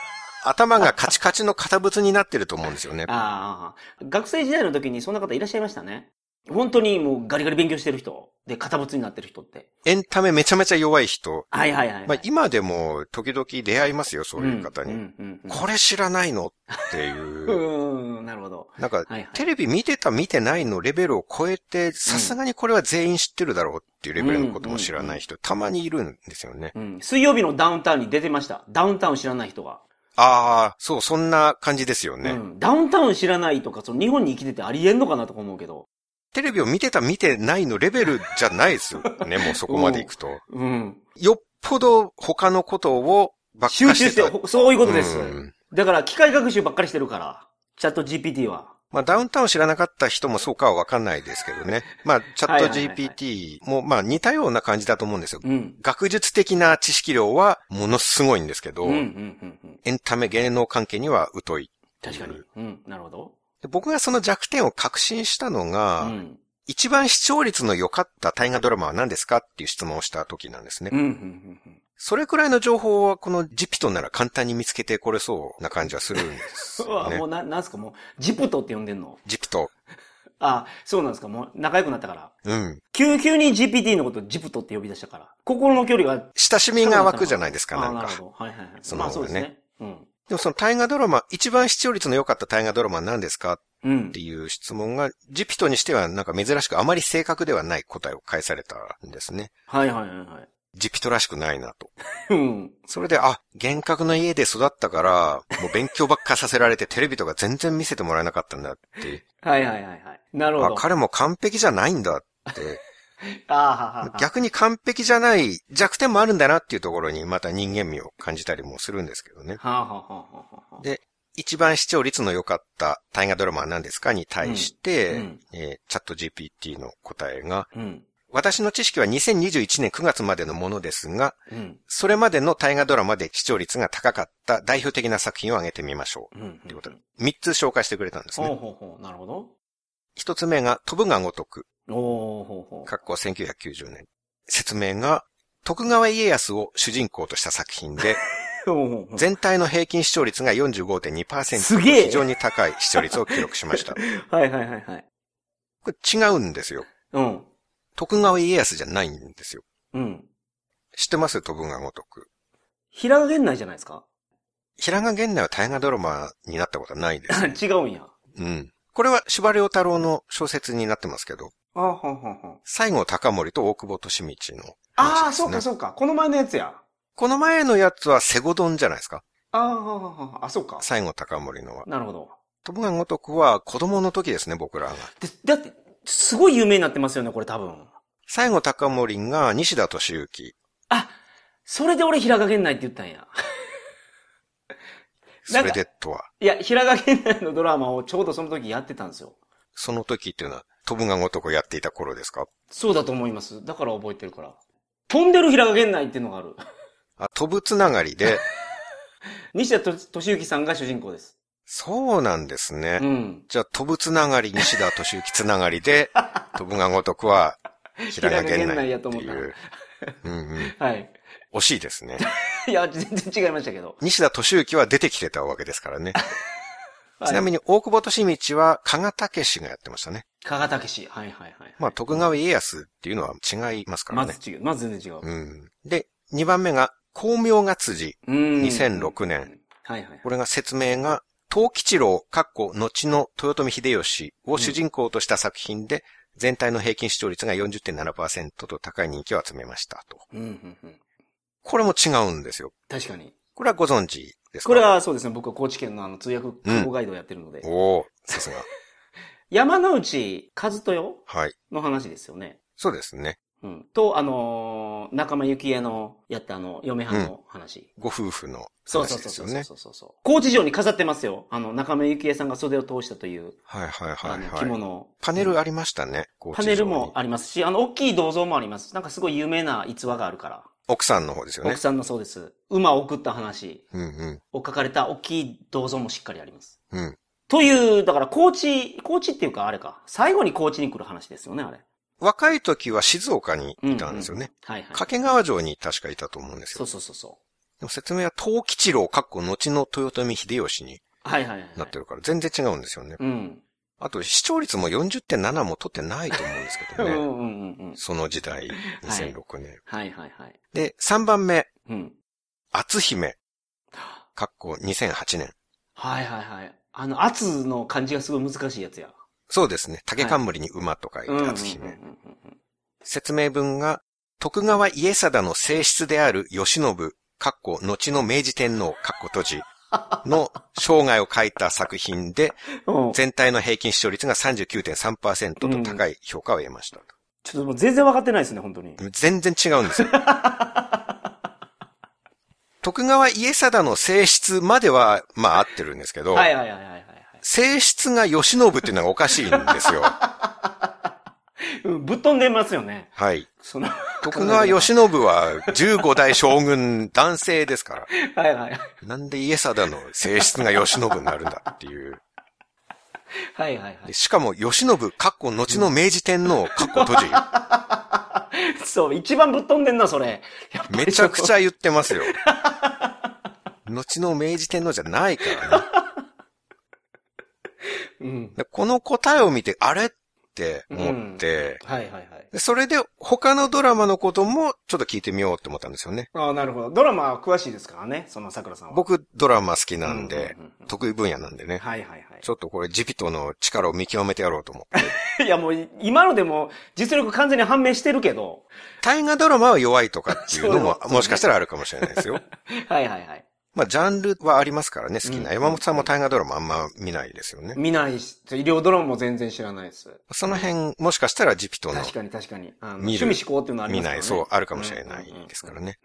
頭がカチカチの堅物になってると思うんですよね。
ああ、学生時代の時にそんな方いらっしゃいましたね。本当にもうガリガリ勉強してる人。で、堅物になってる人って。
エンタメめちゃめちゃ弱い人。
はいはいはい、はい。
まあ今でも時々出会いますよ、そういう方に。
うんうん
これ知らないのっていう
う。ーん、なるほど。
なんか、
はいはい。
テレビ見てた見てないのレベルを超えて、さすがにこれは全員知ってるだろうっていうレベルのことも知らない人、たまにいるんですよね。
うん。水曜日のダウンタウンに出てました。ダウンタウン知らない人が。
ああ、そう、そんな感じですよね。
うん。ダウンタウン知らないとか、その日本に生きててありえんのかなとか思うけど。
テレビを見てた見てないのレベルじゃないですよね、もうそこまで行くと。
うん。
よっぽど他のことをばっか
集中してて、
して
そういうことです。
うん
だから、機械学習ばっかりしてるから。チャット GPT は。
まあ、ダウンタウン知らなかった人もそうかはわかんないですけどね。まあ、チャット GPT も、まあ、似たような感じだと思うんですよ。
うん。
学術的な知識量はものすごいんですけど。エンタメ芸能関係には疎い。
確かに。うん、なるほど。
で僕がその弱点を確信したのが、
うん。
一番視聴率の良かった大河ドラマは何ですかっていう質問をした時なんですね。
うん、うん、うん。
それくらいの情報はこのジピトンなら簡単に見つけてこれそうな感じはするんです
うわ、もう。な、なんすか、もう、ジプトって呼んでんの？
ジピト。
あ、そうなんですか、もう仲良くなったから。
うん。
急、急に GPT のことジプトって呼び出したから。心の距離が。
親しみが湧くじゃないですか、なんか。
あなるほど。はいはいはい。
その
まあそうですね。うん。
でもその大河ドラマ、一番視聴率の良かった大河ドラマは何ですか？っ
うん
て。いう質問が、ジピトにしてはなんか珍しくあまり正確ではない答えを返されたんですね。
はいはいはいはい。
ジピトらしくないなと。
うん。
それで、あ、厳格な家で育ったから、もう勉強ばっかさせられてテレビとか全然見せてもらえなかったんだって。
はいはいはいはい。なるほ
あ
ど。、
彼も完璧じゃないんだって。逆に完璧じゃない弱点もあるんだなっていうところにまた人間味を感じたりもするんですけどね。で一番視聴率の良かった大河ドラマは何ですかに対して、
うんうん
えーチャット GPT の答えが、
うん。
私の知識は2021年9月までのものですが、
うん。
それまでの大河ドラマで視聴率が高かった代表的な作品を挙げてみましょう。
うん。
ってことで、3つ紹介してくれたんです
ほう
ね。
ほうほう。なるほど。
1つ目が飛ぶが如く、
おーほうほう。
括弧1990年。説明が、徳川家康を主人公とした作品で、全体の平均視聴率が45.2%
すげえ
非常に高い視聴率を記録しました。
はいはいはいはい。
これ違うんですよ。
うん。
徳川家康じゃないんですよ。
うん。
知ってます？飛ぶが如く。
平賀源内じゃないですか？
平賀源内は大河ドラマになったことはないです、ね。
違うんや。
うん。これは司馬遼太郎の小説になってますけど、
あははは
西郷隆盛と大久保利通の
ああ、
話ですね
そうかそうか。この前のやつや。
この前のやつはセゴドンじゃないですか
ああ、はははあ、そうか。
西郷隆盛のは。
なるほど。
飛ぶが如くは子供の時ですね、僕らが。
で、だって、すごい有名になってますよね、これ多分。
西郷隆盛が西田敏行。
あ、それで俺平賀源内って言ったんや。
それでとは。
いや、平賀源内のドラマをちょうどその時やってたんですよ。
その時っていうのは、飛ぶが如くやっていた頃ですか？
そうだと思います。だから覚えてるから。飛んでる平賀源内っていうのがある。
あ、飛ぶつながりで、
西田敏行さんが主人公です。
そうなんですね。
うん。
じゃあ、飛ぶつながり、西田敏行つながりで、飛ぶが如くは、平賀源内って
平賀
いう。うんうん。
はい。
惜しいですね。
いや、全然違いましたけど。
西田敏行は出てきてたわけですからね。ちなみ
に。
に、大久保利通は、加賀武史がやってましたね。
加賀武史。はいはいはい。
まあ、徳川家康っていうのは違いますからね。
まず違う。まず全然違う。
うん。で、2番目が、光明が辻。
うん
2006年。
はいはい。
これが説明が、東吉郎、かっこ、後の豊臣秀吉を主人公とした作品で、全体の平均視聴率が40.7%と高い人気を集めましたと。
うんうんうん。
これも違うんですよ。
確かに。
これはご存知ですか？
これ、はそうですね。僕は高知県のあの通訳空母ガイドをやってるので。
おおさすが。
山之内和豊
はい。
の話ですよね。
そうですね。
うん。と、あのー仲間由紀恵のやったあの、嫁はんの話。
ご夫婦の
そうそう
話ですよね。
そうそうそうそうそう。高知城に飾ってますよ。あの、仲間由紀恵さんが袖を通したという、
はいはいは
あの、
いはい。
着物を。
パネルありましたね。
パネルもありますし、あの、大きい銅像もあります。なんかすごい有名な逸話があるから。
奥さんの方ですよね
奥。さんのそうです。馬を送った話。を書かれた大きい銅像もしっかりあります。
うん。
という、だから高知、高知っていうかあれか。最後に高知に来る話ですよね、あれ。
若い時は静岡にいたんですよね。
うんうん。はいはい。
掛川城に確かいたと思うんですよ
そう。そうそうそ
でも説明は東吉郎、かっこ後の豊臣秀吉に
う。はいはいはい。
なってるから全然違うんですよね。
うん。
あと視聴率も40.7も取ってないと思うんですけどね。
うんうんうんうん。
その時代、2006年。
はいはいはい。
で、3番目、
うん。
篤姫、かっこ2008年。
はいはいはい。あの、圧の漢字がすごい難しいやつや。
そうですね。竹冠に馬と書いて
うんうんうん
篤姫。説明文が、徳川家貞の正室である慶喜、かっこ後の明治天皇、かっこ閉じ、の生涯を書いた作品で、
うん。
全体の平均視聴率が39.3%と高い評価を得ました。
ちょっともう全然分かってないですね、本当に。
全然違うんですよ。徳川家貞の性質までは、まあ合ってるんですけど、
はいはいはいはいはいはい。
性質が慶喜っていうのがおかしいんですよ。
うんぶっ飛んでますよね。
はい。
その、
徳川慶喜は15代将軍男性ですから。
はいはい。
なんで家貞の性質が慶喜になるんだっていう。
はいはいは
でしかも、慶喜、かっこ後の明治天皇、かっこ閉じ。
い。そう、一番ぶっ飛んでんな、それ。
めちゃくちゃ言ってますよ。後の明治天皇じゃないからね。
うん。
でこの答えを見て、あれ？って思って、
はいはいはい。
でそれで他のドラマのこともちょっと聞いてみようって思ったんですよね。
ああ、なるほど。ドラマは詳しいですからね、その桜さんは。
僕ドラマ好きなんで
うんうんうんうん、
得意分野なんでね。
はいはいはい。
ちょっとこれジピトの力を見極めてやろうと思って。
いやもう、今のでも実力完全に判明してるけど。
大河ドラマは弱いとかっていうのも もしかしたらあるかもしれないですよ。
はいはいはい。
まあジャンルはありますからね、好き
うん
な。山本さんも大河ドラマあんま見ないですよね。
見ないし、医療ドラマも全然知らないです。
その辺、もしかしたらジピトの
確かに確かに。あの趣味思考っていうのはありますね。
見ない、そう、あるかもしれないですからね。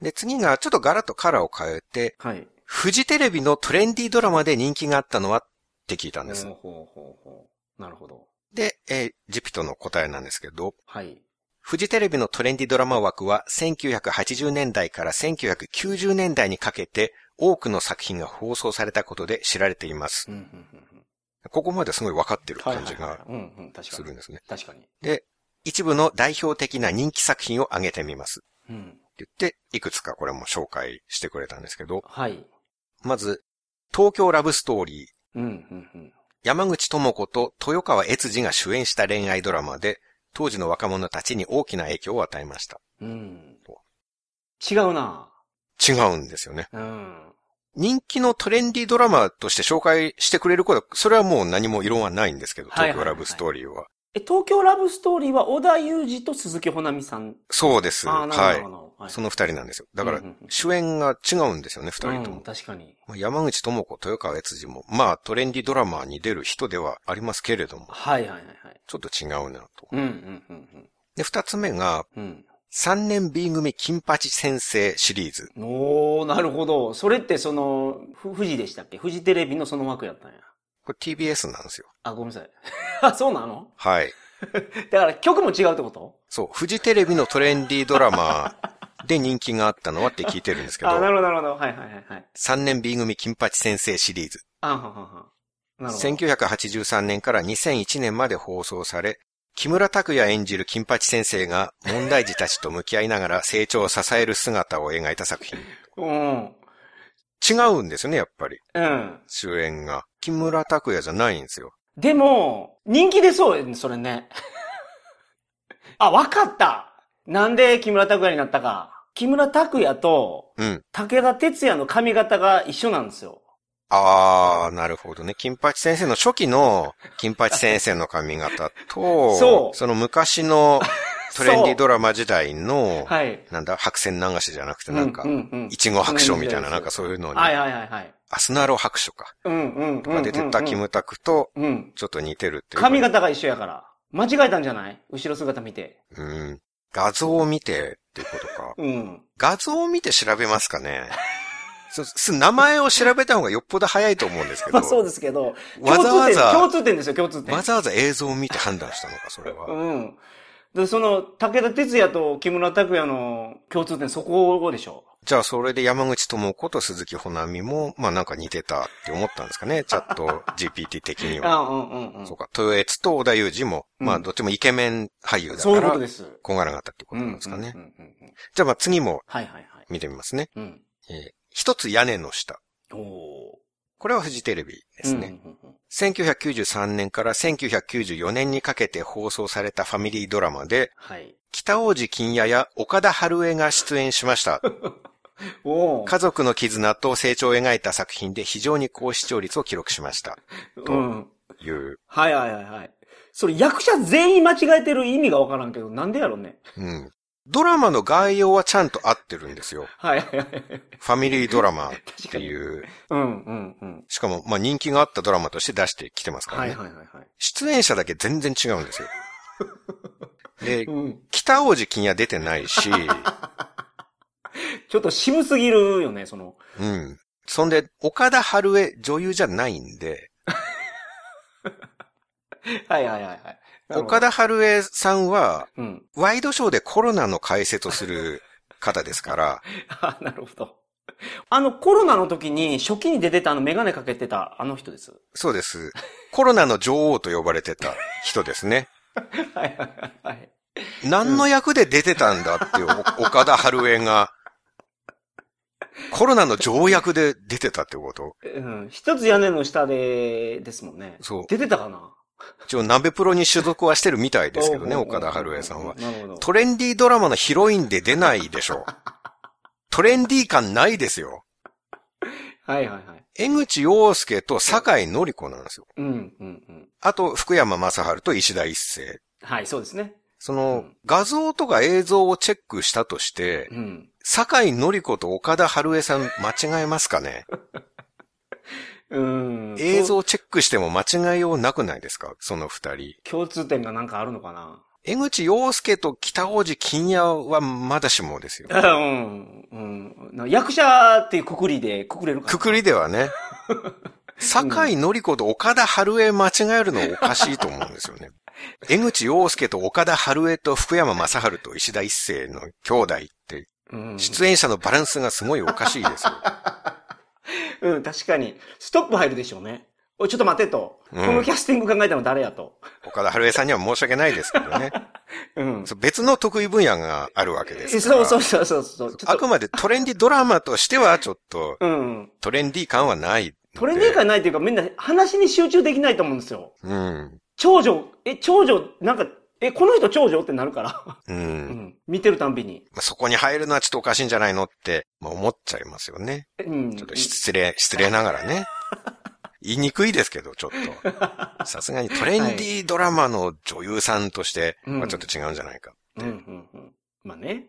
で、次がちょっとガラッとカラーを変えて、
はい。
フジテレビのトレンディードラマで人気があったのはって聞いたんです
ほう。ほうほうほう。なるほど。
で、えージピトの答えなんですけど、
はい。
フジテレビのトレンディドラマ枠は1980年代から1990年代にかけて多くの作品が放送されたことで知られています。
うん、うん、うん。
ここまですごい分かってる
はい
感じが。するんですね。
確かに。
で、一部の代表的な人気作品を挙げてみます。
うん。
って言って、いくつかこれも紹介してくれたんですけど、
はい。
まず、東京ラブストーリー、
うん、うん、うん。
山口智子と豊川悦司が主演した恋愛ドラマで、当時の若者たちに大きな影響を与えました。
うん。違うな
違うんですよね。
うん。
人気のトレンディドラマとして紹介してくれることは、それはもう何も異論はないんですけど、
はいはいはい
東京ラブストーリーは。
え、東京ラブストーリーは小田裕二と鈴木保奈美さん？
そうです。はい。
はい
その二人なんですよ。だから
うんうんうん、
主演が違うんですよね、二人と
うん
も。
確かに。
まあ山口智子、豊川悦司も、まあトレンディドラマに出る人ではありますけれども、
はいはいはいはい。
ちょっと違うなと。
うん、うん、うん、
で、二つ目が、
うん。
三年 B 組金八先生シリーズ。
うん。おー、なるほど。それってその、ふ富士でしたっけ？富士テレビのその枠やったんや。
これ TBS なんですよ。
あ、ごめんなさい。あ、そうなの？
はい。
だから曲も違うってこと？
そう、フジテレビのトレンディドラマで人気があったのはって聞いてるんですけど
あ、、なるほど、なるほど。はいはいはいはい。
三年 B 組金八先生シリーズ。
あははは。なるほど。
1983年から2001年まで放送され、木村拓哉演じる金八先生が問題児たちと向き合いながら成長を支える姿を描いた作品。
うん。
違うんですよね、やっぱり。
うん。
主演が。木村拓哉じゃないんですよ。
でも、人気出そうよそれね。あ、わかったなんで木村拓哉になったか。木村拓哉と
うん。
武田鉄矢の髪型が一緒なんですよ。
あー、なるほどね。金八先生の初期の金八先生の髪型と、
そう
の昔の トレンディドラマ時代の、
はい。
なんだ、白線流しじゃなくてなんか
う、んうん
いちご白書みたいな、
うん
なんかそういうのに、
はいはいはいはい。
アスナロ白書か。
うんうんうん。
が出てたキムタクと、
うん。
ちょっと似てるっていう。
髪型が一緒やから。間違えたんじゃない？後ろ姿見て。
うん。画像を見てっていうことか。
うん。
画像を見て調べますかね。そす名前を調べた方がよっぽど早いと思うんですけど。
まあそうですけど、
わざわざ
共通点、共通点ですよ、共通点。
わざわざ映像を見て判断したのか、それは。
うん。で、その、武田鉄矢と木村拓哉の共通点、そこでしょ？
じゃあ、それで山口智子と鈴木保奈美も、まあなんか似てたって思ったんですかね。チャット GPT 的には。
あうんうんうん。
そうか。豊悦と小田裕二も、
うん
まあどっちもイケメン俳優だ
そういう
から、
ことです。
小柄だったってことなんですかね。じゃあまあ次も
はいはいはい。
見てみますね。
うん。
えー一つ屋根の下。これはフジテレビですね。
うんうんうん
1993年から1994年にかけて放送されたファミリードラマで、
はい。
北王子金也や岡田春江が出演しました。家族の絆と成長を描いた作品で非常に高視聴率を記録しました。と
うん。
いう、
はいはいはいはい。それ役者全員間違えてる意味がわからんけど、なんでやろね。
うん。ドラマの概要はちゃんと合ってるんですよ。
はいはいはい。
ファミリードラマっていう。
うんうんうん。
しかも、まあ人気があったドラマとして出してきてますからね。
はいはいはいはい。
出演者だけ全然違うんですよ。で、
うん。
北王子金也出てないし、
ちょっと渋すぎるよね、その。
うん。そんで、岡田春江女優じゃないんで、
はいはいはいはい。
岡田春江さんは、
うん。
ワイドショーでコロナの解説をする方ですから、
あ、なるほど。あの、コロナの時に初期に出てたあのメガネかけてたあの人です。
そうです。コロナの女王と呼ばれてた人ですね。
はいはいはいはい。
何の役で出てたんだっていう、お岡田春江が、コロナの条約で出てたってこと？
うん。一つ屋根の下で、ですもんね。
そう
出てたかな？
一応、鍋プロに所属はしてるみたいですけどね、岡田春江さんは。
なるほど。
トレンディードラマのヒロインで出ないでしょう。トレンディー感ないですよ。
はいはいはい。
江口洋介と酒井紀子なんですよ。
うん、うん、うん。
あと、福山雅治と石田一世。
はい、そうですね。
その、
うん
画像とか映像をチェックしたとして、
うん。
酒井紀子と岡田春江さん間違えますかね？
うん。
映像チェックしても間違いようなくないですか？その二人。
共通点がなんかあるのかな？
江口洋介と北王子金也はまだしもですよ。
うん。うん。な役者っていうくくりでくくれるかな？
くくりではね。酒井紀子と岡田春江間違えるのおかしいと思うんですよね。江口洋介と岡田春江と福山雅治と石田一世の兄弟って、
うん。
出演者のバランスがすごいおかしいですよ。
うん、確かに。ストップ入るでしょうね。おい、ちょっと待てと。
うん
このキャスティング考えたの誰やと。
岡田春江さんには申し訳ないですけどね。
うん。
そう別の得意分野があるわけですから。
そうそうそうそうそう。ちょっと
あくまでトレンディドラマとしてはちょっと
うん。
トレンディ感はないので。
トレンディー感ないっていうか、みんな話に集中できないと思うんですよ。
うん。
長女、え、長女、なんか、え、この人長女ってなるから。
う。
うんん。見てるたんびに。
まあそこに入るのはちょっとおかしいんじゃないのって、まあ、思っちゃいますよね。
うん。
ちょっと失礼、失礼ながらね。言いにくいですけど、ちょっと。さすがにトレンディードラマの女優さんとして、
うん
まあちょっと違うんじゃないか。
うん、うん、うん。まあね。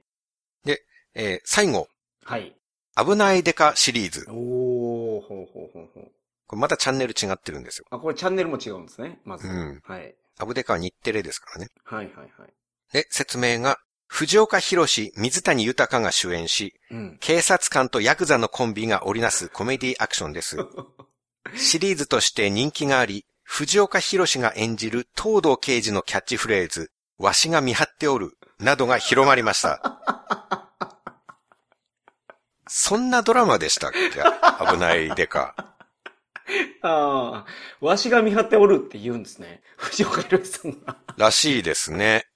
えー最後、
はい。
危ないデカシリーズ。
おー、ほうほうほうほう。
これまたチャンネル違ってるんですよ。
あ、これチャンネルも違うんですね。まず。
うん
はい。
アブデカは日テレですからね。
はいはいはい。
で、説明が、藤岡弘、水谷豊が主演し、
うん。
警察官とヤクザのコンビが織りなすコメディアクションです。シリーズとして人気があり、藤岡弘が演じる東堂刑事のキャッチフレーズ、わしが見張っておる、などが広まりました。そんなドラマでしたっけ？危ないデカ。
ああ、わしが見張っておるって言うんですね。藤岡弘さんが。
らしいですね。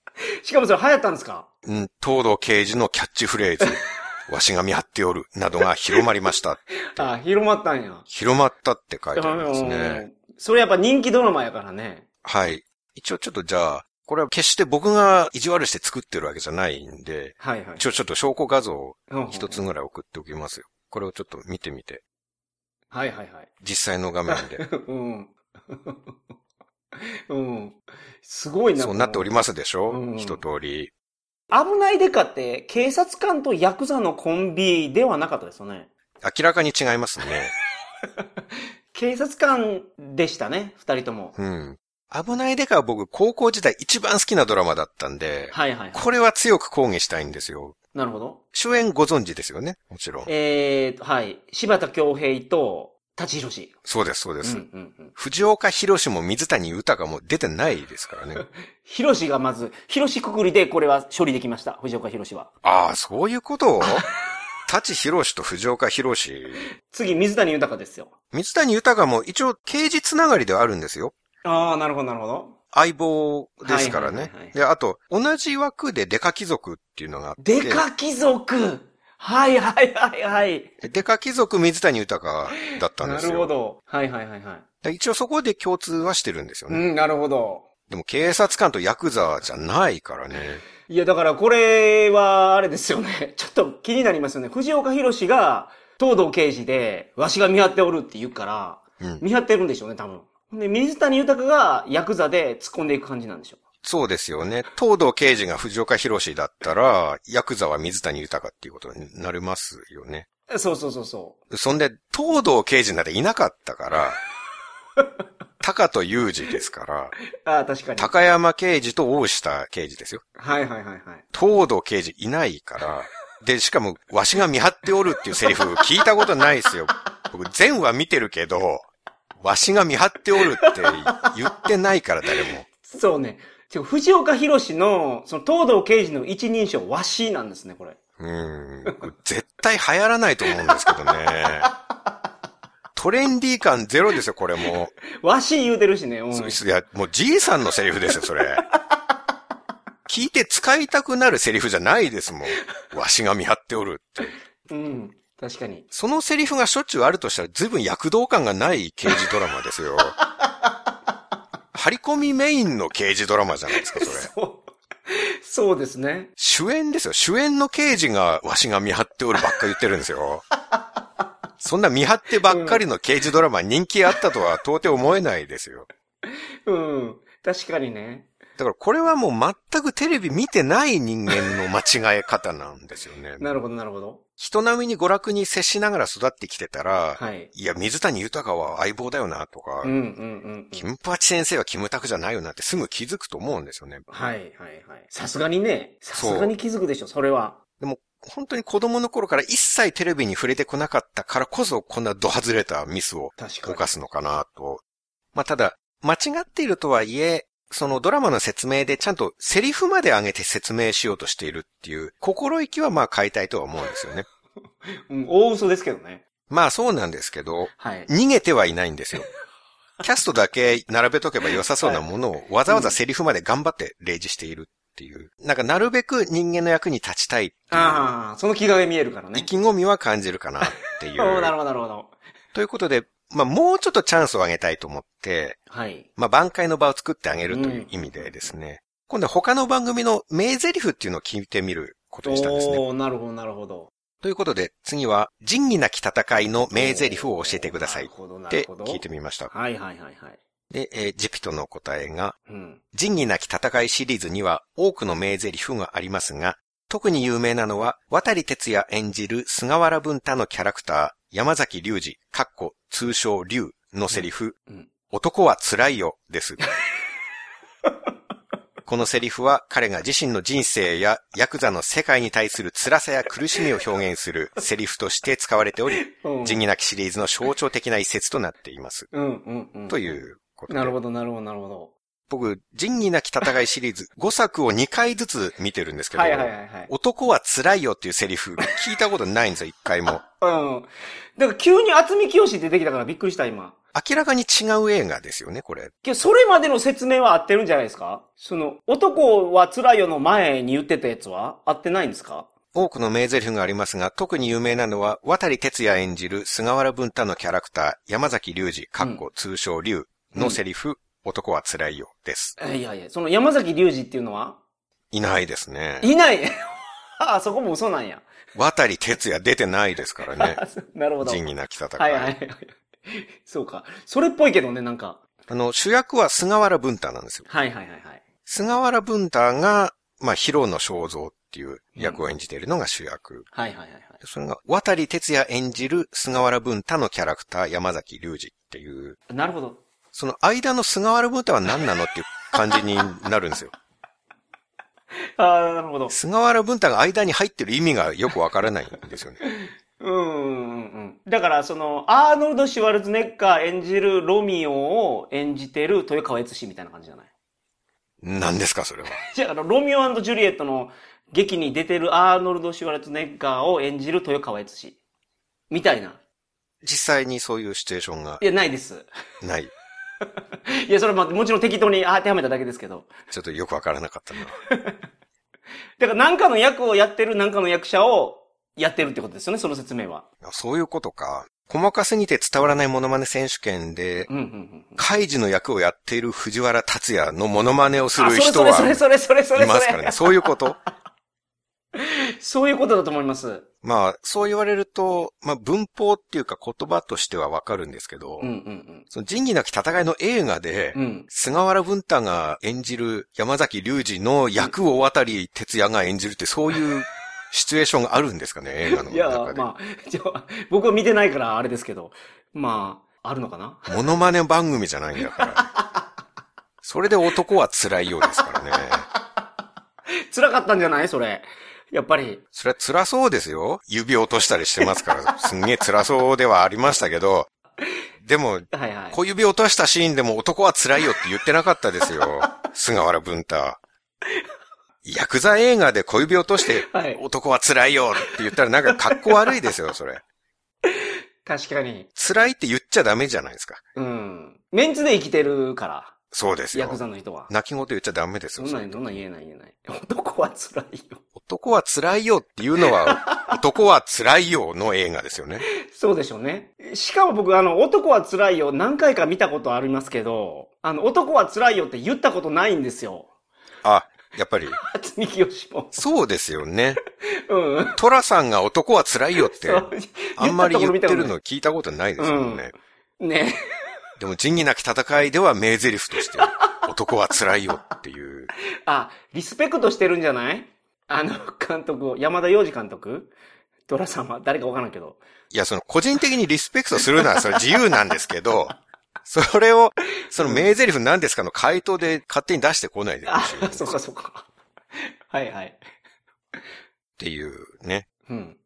しかもそれ流行ったんですか？
うん、東堂刑事のキャッチフレーズ、わしが見張っておる、などが広まりました。
ああ、広まったんや。
広まったって書いてありますね。
うんそれやっぱ人気ドラマやからね。
はい。一応ちょっとじゃあ、これは決して僕が意地悪して作ってるわけじゃないんで、
はいはい。
一応ちょっと証拠画像を
うん
一つぐらい送っておきますよ。これをちょっと見てみて。
はいはいはい。
実際の画面で。
うん。うん。すごいな。
そうなっておりますでしょ、
うん
一通り。
危ないデカって、警察官とヤクザのコンビではなかったですよね。
明らかに違いますね。
警察官でしたね、二人とも。
うん。危ないデカは僕、高校時代一番好きなドラマだったんで、
はいはいはい。
これは強く抗議したいんですよ。
なるほど。
主演ご存知ですよねもちろん。
えー、はい。柴田恭平と、舘ひろし。
そうです、そうです。
うんうんうん。
藤岡弘も水谷豊も出てないですからね。
ひろしがまず、ひろしくくりでこれは処理できました。藤岡ひろしは。
ああ、そういうこと？舘ひろしと藤岡弘
次、水谷豊ですよ。
水谷豊も一応刑事つながりではあるんですよ。
ああ、なるほどなるほど。
相棒ですからね
はいはいはいはい。
で、あと、同じ枠でデカ貴族っていうのがあって。
デカ貴族？はいはいはいはい。
デカ貴族水谷豊だったん
な
ですよ。
るほど。はいはいはいはい。
で一応そこで共通はしてるんですよね。
うん、なるほど。
でも警察官とヤクザじゃないからね。
いや、だからこれは、あれですよね。ちょっと気になりますよね。藤岡弘が、東堂刑事で、わしが見張っておるって言うから、
うん。
見張ってるんでしょうね、多分。で、水谷豊がヤクザで突っ込んでいく感じなんでしょ
そうですよね。東堂刑事が藤岡弘だったら、ヤクザは水谷豊っていうことになりますよね。
う。そうそうそうそ
そんで、東堂刑事なんていなかったから、高と裕二ですから、
う。ああ、確かに。
高山刑事と大下刑事ですよ。
はいはいはいはい。
東堂刑事いないから、で、しかも、わしが見張っておるっていうセリフ聞いたことないですよ。僕、全話見てるけど、わしが見張っておるって言ってないから、誰も。
そうね。藤岡弘の、その東堂刑事の一人称、わしなんですね、これ。
うん。絶対流行らないと思うんですけどね。トレンディー感ゼロですよ、これも。
わし言うてるしね。うん。
いや、もうじいさんのセリフですよ、それ。聞いて使いたくなるセリフじゃないですもん。わしが見張っておるって。
うん。確かに。
そのセリフがしょっちゅうあるとしたら随分躍動感がない刑事ドラマですよ。張り込みメインの刑事ドラマじゃないですか、それ。
そう。そうですね。
主演ですよ。主演の刑事がわしが見張っておるばっか言ってるんですよ。そんな見張ってばっかりの刑事ドラマ人気あったとは到底思えないですよ。
うん。確かにね。
だからこれはもう全くテレビ見てない人間の間違え方なんですよね。
なるほど、なるほど。
人並みに娯楽に接しながら育ってきてたら、
はい。
いや、水谷豊は相棒だよなとか、
うん、うん、うん。
キムパチ先生はキムタクじゃないよなってすぐ気づくと思うんですよね。
はい、はい、はい。さすがにね、さすがに気づくでしょ、それは。
でも、本当に子供の頃から一切テレビに触れてこなかったからこそ、こんなド外れたミスを。犯すのかなと。まあ、ただ、間違っているとはいえ、そのドラマの説明でちゃんとセリフまで上げて説明しようとしているっていう心意気はまあ変えたいとは思うんですよね。
うん、大嘘ですけどね。
まあそうなんですけど、
はい。
逃げてはいないんですよ。キャストだけ並べとけば良さそうなものをわざわざセリフまで頑張って例示しているっていう。なんかなるべく人間の役に立ちたいいう
ああ、その気が見えるからね。
意気込みは感じるかなってい
おーなる
う。
ほど、なるほど。
ということで、まあもうちょっとチャンスをあげたいと思って、
はい。
まあ挽回の場を作ってあげるという意味でですね、今度は他の番組の名台詞っていうのを聞いてみることにしたんですね。
おーなるほど、なるほど。
ということで、次は仁義なき戦いの名台詞を教えてくださいっ
なるほど、な
て
るほど。
聞いてみました。
はい、はい、はい、はい。
で、えージピトの答えが、
うん。
仁義なき戦いシリーズには多くの名台詞がありますが、特に有名なのは、渡哲也演じる菅原文太のキャラクター、山崎隆二、かっこ通称龍のセリフ、
うん。
男は辛いよ、です。このセリフは彼が自身の人生やヤクザの世界に対する辛さや苦しみを表現するセリフとして使われており、
うん。
仁義なきシリーズの象徴的な一節となっています。
うん、うん、うん。
ということで。
なるほど、なるほど、なるほど。
僕、仁義なき戦いシリーズ 5作を2回ずつ見てるんですけど、
はい、はい、はい、はい。
男は辛いよっていうセリフ聞いたことないんですよ、一回も。
うん。だから急に厚み清出てきたからびっくりした、今。
明らかに違う映画ですよね、これ。
それまでの説明は合ってるんじゃないですか？その、男は辛いよの前に言ってたやつは合ってないんですか？
多くの名台詞がありますが、特に有名なのは、渡哲也演じる菅原文太のキャラクター、山崎隆二、かっこ通称龍のセリフ、男は辛いよ、です。
いやいや、その山崎隆二っていうのは？い
ないですね。
いない。ああ、そこも嘘なんや。
渡哲也出てないですからね。
なるほど。
仁義なき戦い。
はいはいはい。そうか。それっぽいけどね、なんか。
あの、主役は菅原文太なんですよ。
はいはいはいはい。
菅原文太が、まあ、ヒロの肖像っていう役を演じているのが主役。
はいはいはいはい。
それが、渡哲也演じる菅原文太のキャラクター、山崎隆二っていう、
なるほど。
その間の菅原文太は何なのっていう感じになるんですよ。
ああ、なるほど。
菅原文太が間に入ってる意味がよくわからないんですよね。
うんうんうんうん。だから、その、アーノルド・シュワルツネッガー演じるロミオを演じてる豊川悦司みたいな感じじゃない？
何ですか、それは。
じゃあ、ロミオジュリエットの劇に出てるアーノルド・シュワルツネッガーを演じる豊川悦司。みたいな。
実際にそういうシチュエーションが
いや、ないです。
ない。
いや、それはまあもちろん適当に当てはめただけですけど。
ちょっとよくわからなかったな。
だから、何かの役をやってる何かの役者をやってるってことですよね、その説明は。
あそういうことか。細かすぎて伝わらないモノマネ選手権で、
うん、うん、うん。
カイジの役をやっている藤原達也のモノマネをす
あ、
る人は
それそれそれそれそれ。
いますからね。そういうこと？
そういうことだと思います。
まあ、そう言われると、まあ文法っていうか言葉としてはわかるんですけど、
うん、うん、
その仁義なき戦いの映画で、
うん。うん。
菅原文太が演じる山崎隆二の役を渡り哲也が演じるってそういうシチュエーションがあるんですかね、映画の
いや、
中で。
まあ、じゃあ僕は見てないからあれですけど、まあ、あるのかな？
モノマネ番組じゃないんだから。それで男は辛いようですからね。
辛かったんじゃない？それ。やっぱり。
それは辛そうですよ。指落としたりしてますから、すんげえ辛そうではありましたけど、でも、
はいはい。
小指落としたシーンでも男は辛いよって言ってなかったですよ。菅原文太。ヤクザ映画で小指を落として、
はい。
男は辛いよって言ったらなんか格好悪いですよ、それ。
確かに。
辛いって言っちゃダメじゃないですか。
うん。メンツで生きてるから、
そうですよ
ヤク。ザの人は。
泣き言言っちゃダメですよ。
そんなん、そんなん言えない言えない。男は辛いよ。
男は辛いよっていうのは、男は辛いよの映画ですよね。
そうでしょうね。しかも僕、あの、男は辛いよ何回か見たことありますけど、あの、男は辛いよって言ったことないんですよ。
あ、やっぱり、
初見清も。
そうですよね。
うん。
トラさんが男は辛いよって。あんまり言ってる
言
の聞いたことないですもんね。
ね。
でも仁義なき戦いでは名台詞として、男は辛いよっていう。
あ、リスペクトしてるんじゃない？あの、監督を、山田洋次監督？ドラさんは誰かわからんけど。
いや、その個人的にリスペクトするのはそれ自由なんですけど、それを、その名台詞何ですかの回答で勝手に出してこないでほ
あ
しい。っ、
そうかそうか。はいはい。
ていうね。
うん。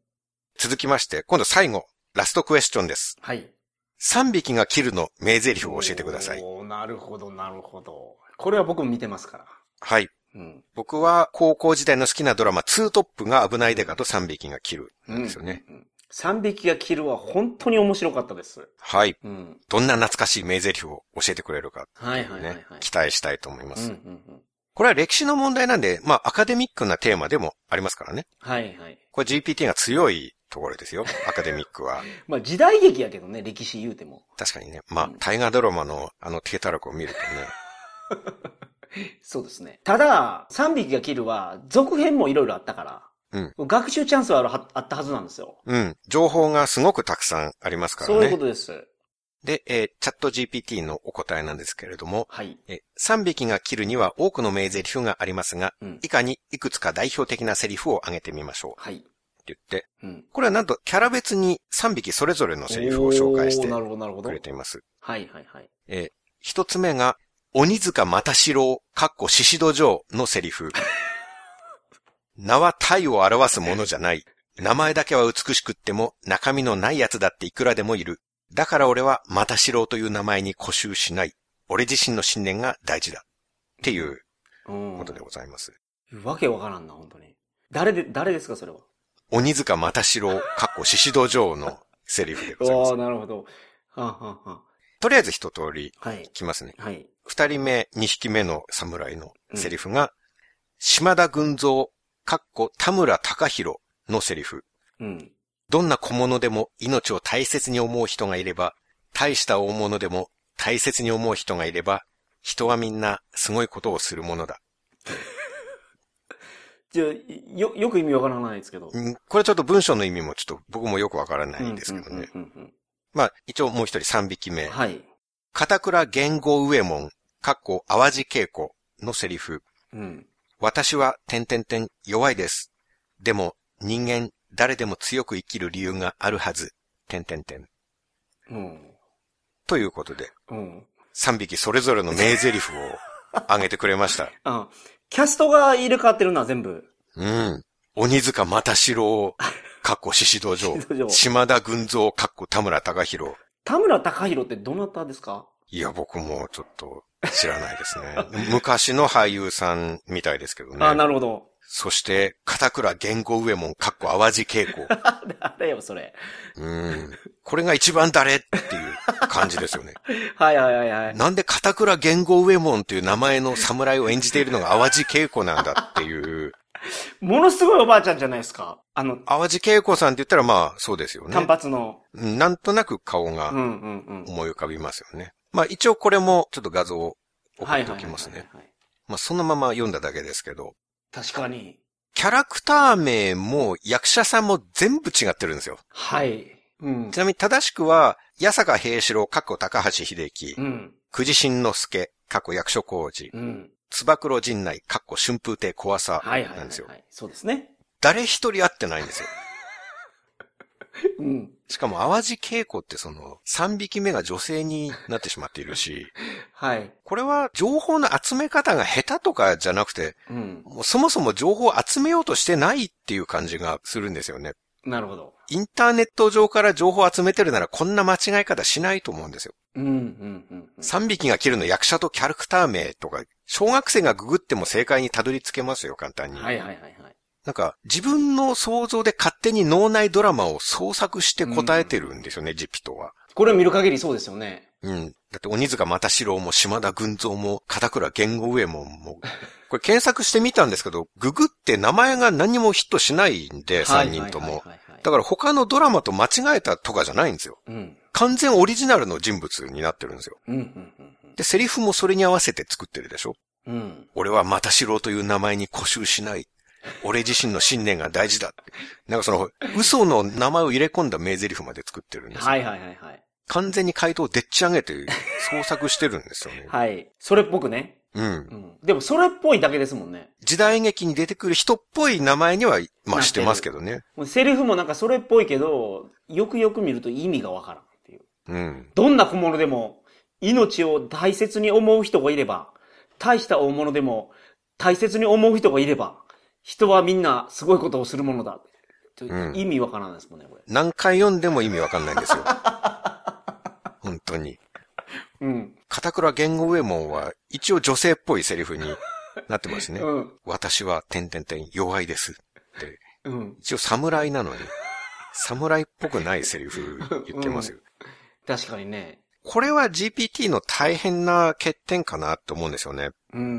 続きまして、今度最後、ラストクエスチョンです。
はい。
3匹が切るの名台詞を教えてください。
おーなるほど、なるほど。これは僕も見てますから。
はい。
うん。
僕は高校時代の好きなドラマ、ツートップが危ないデカと3匹が切るなんですよね。
うん。うん三匹が切るは本当に面白かったです。
はい。
うん。
どんな懐かしい名台詞を教えてくれるか、
はいはいはいはい
ね。期待したいと思いま
うんう
す。
んうん。
これは歴史の問題なんで、まあアカデミックなテーマでもありますからね。
はいはい。
これ GPT が強いところですよ。アカデミックは。
まあ時代劇やけどね、歴史言うても。
確かにね。まあ
うん、
大河ドラマのあの低たらくを見るとね。
そうですね。ただ、三匹が切るは、続編もいろいろあったから、
うん
学習チャンスはあるはあったはずなんですよ。
うん。情報がすごくたくさんありますからね。
そういうことです。
で、えーチャット GPT のお答えなんですけれども、
はい。
え3匹が切るには多くの名台詞がありますが、
うん
以下にいくつか代表的なセリフを挙げてみましょう。
はい。
って言って、
うん。
これはなんとキャラ別に3匹それぞれのセリフを紹介して。くれています。
はいはいはい。
えー一つ目が、鬼塚又四郎、かっこ獅子戸城のセリフ。名は体を表すものじゃない。名前だけは美しくっても中身のない奴だっていくらでもいる。だから俺は又四郎という名前に固執しない。俺自身の信念が大事だ。っていう
うん。
ことでございます。
わけわからんな、本当に。誰で、誰ですか、それは？
鬼塚又四郎、かっこ獅子戸城のセリフでございます
ああ、。なるほど。はあ、はあは
とりあえず一通り
あ、はい。
来ますね。
はい。
二人目、二匹目の侍のセリフが、島田群像、かっこ田村隆弘のセリフ。
うん。
どんな小物でも命を大切に思う人がいれば、大した大物でも大切に思う人がいれば、人はみんなすごいことをするものだ。
じゃあよ、よく意味わからないですけど。
うんこれちょっと文章の意味もちょっと僕もよくわからないんですけどね。
うんうんうん
まあ一応もう一人三匹目
うん。。はい。
片倉言語上門、かっこ淡路稽古のセリフ。
うん。
私は、点々点、弱いです。でも、人間、誰でも強く生きる理由があるはず。点々点。
うん。
ということで、
うん。
3匹それぞれの名台詞を挙げてくれました。
あ、キャストが入れ替わってるのは全部。
うん。鬼塚又四郎、かっこ獅子道場。島田群像、かっこ田村隆弘。
田村隆弘ってどなたですか？
いや、僕もちょっと知らないですね。昔の俳優さんみたいですけどね。
あ、なるほど。
そして、片倉言語上門、かっこ淡路稽古。
誰よ、それ。
うん。これが一番誰っていう感じですよね。
はいはいはいはい。
なんで片倉言語上門という名前の侍を演じているのが淡路稽古なんだっていう。
ものすごいおばあちゃんじゃないですか。あの、
淡路稽古さんって言ったらまあそうですよね。
単発の。
うんなんとなく顔が
うんうんうん。
思い浮かびますよね。まあ一応これもちょっと画像を送っておきますね。まあそのまま読んだだけですけど、
確かに。
キャラクター名も役者さんも全部違ってるんですよ。
はい。うん
ち。なみに正しくは、八坂平四郎、過去高橋秀樹、
うん。
久慈新之助、過去役所工事、
うん。
つば九郎陣内、かっこ春風亭小朝
はいはいはい、はい
なんですよ。。
そうですね。
誰一人会ってないんですよ。
うん。
しかも淡路稽古ってその、三匹目が女性になってしまっているし、
はい。
これは情報の集め方が下手とかじゃなくて、
うん。
もうそもそも情報を集めようとしてないっていう感じがするんですよね。
なるほど。
インターネット上から情報を集めてるならこんな間違い方しないと思うんですよ。
うん、うん、うんうん。
3匹が切るの役者とキャラクター名とか、小学生がググっても正解にたどり着けますよ、簡単に。
はいはいはいはい。
なんか、自分の想像で勝手に脳内ドラマを創作して答えてるんですよね、ジピトは。
これを見る限りそうですよね。
うん。だって、鬼塚又四郎も島田群像も、片倉源吾上門も、これ検索してみたんですけど、ググって名前が何もヒットしないんで、3人とも。だから他のドラマと間違えたとかじゃないんですよ。
うん。
完全オリジナルの人物になってるんですよ。
うん、うん、うん
で、セリフもそれに合わせて作ってるでしょ？
うん。うん。
俺は又四郎という名前に固執しない。俺自身の信念が大事だ。なんかその、嘘の名前を入れ込んだ名台詞まで作ってるんですよ。
はいはいはいはい。
完全に回答をでっち上げて創作してるんですよね。
はい。それっぽくね。
うん
う。ん。でもそれっぽいだけですもんね。
時代劇に出てくる人っぽい名前には、まあしてますけどね。
もうセリフもなんかそれっぽいけど、よくよく見ると意味がわからんっていう。
うん。
どんな小物でも、命を大切に思う人がいれば、大した大物でも、大切に思う人がいれば、人はみんなすごいことをするものだ。と
うん
意味わからないですもんね、これ。
何回読んでも意味わかんないんですよ。本当に。
うん。
片倉源吾上門は一応女性っぽいセリフになってますね。
うん。
私は、点々点、弱いです。って。
うん。
一応侍なのに、侍っぽくないセリフ言ってますよ。
確かにね。
これは GPT の大変な欠点かなって思うんですよね。
うんうん。う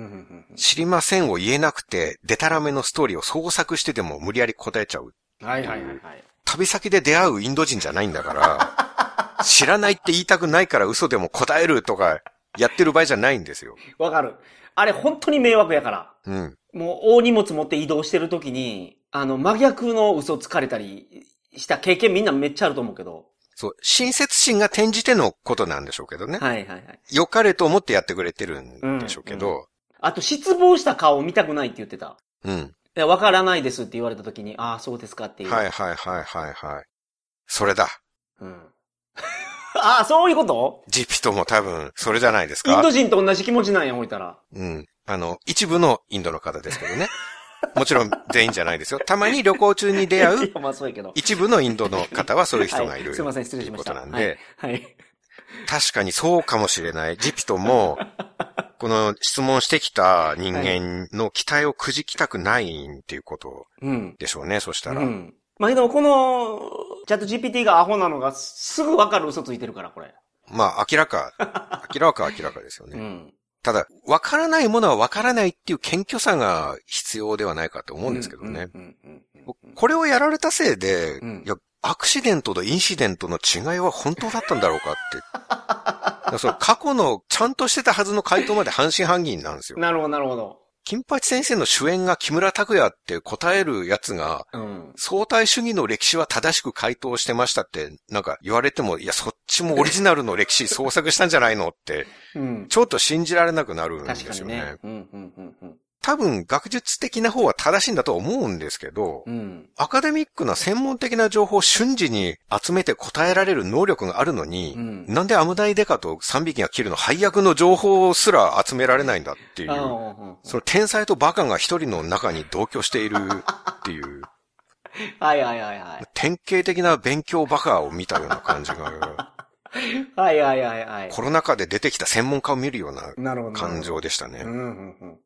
ん
知りませんを言えなくて、デタラメのストーリーを創作してでも無理やり答えちゃう。
はいはいはいはい。
旅先で出会うインド人じゃないんだから、知らないって言いたくないから嘘でも答えるとか、やってる場合じゃないんですよ。
わかる。あれ本当に迷惑やから。
うん。
もう大荷物持って移動してる時に、あの、真逆の嘘つかれたりした経験みんなめっちゃあると思うけど。
そう、親切心が転じてのことなんでしょうけどね。
はいはいはい。
良かれと思ってやってくれてるんでしょうけど、
あと、失望した顔を見たくないって言ってた。
うん。
いや、わからないですって言われた時に、ああ、そうですかっていう。
はいはいはいはいはい。それだ。
うん。ああ、そういうこと？
ジピトも多分、それじゃないです
イン
か
ド人と同じ気持ちなんや、置いたら。
うん。あの、一部のインドの方ですけどね。もちろん全員じゃないですよ。たまに旅行中に出会
いう。
一部のインドの方はそういう人がいる。
はいすいません、失礼しました。
ということなんで、
はい。はい。
確かにそうかもしれない。ジピトも、この質問してきた人間の期待をくじきたくないっていうこと
うん。
でしょうね、そしたら。
うん。まあ、でもこの、チャット GPT がアホなのがすぐわかる嘘ついてるから、これ。
まあ、明らか、明らか明らかですよね。
うん。
ただ、わからないものはわからないっていう謙虚さが必要ではないかと思うんですけどね。これをやられたせいで、
うん
いや、アクシデントとインシデントの違いは本当だったんだろうかって。その過去のちゃんとしてたはずの回答まで半信半疑なんですよ。
なるほど、なるほど。
金八先生の主演が木村拓哉って答えるやつが、
うん。
相対主義の歴史は正しく回答してましたって、なんか言われても、いや、そっちもオリジナルの歴史創作したんじゃないのって、
うん。
ちょっと信じられなくなるんですよね。
にね。うん、うん、うん、うん。
多分、学術的な方は正しいんだと思うんですけど、
うん。
アカデミックな専門的な情報を瞬時に集めて答えられる能力があるのに、
うん
なんでアムダイデカと3匹が切るの配役の情報すら集められないんだっていう、その天才とバカが一人の中に同居しているっていう、
はいはいはいはい。
典型的な勉強バカを見たような感じが、
はいはいはいはい。
コロナ禍で出てきた専門家を見るような
なるほど。
感情でしたね。
うんうんうん。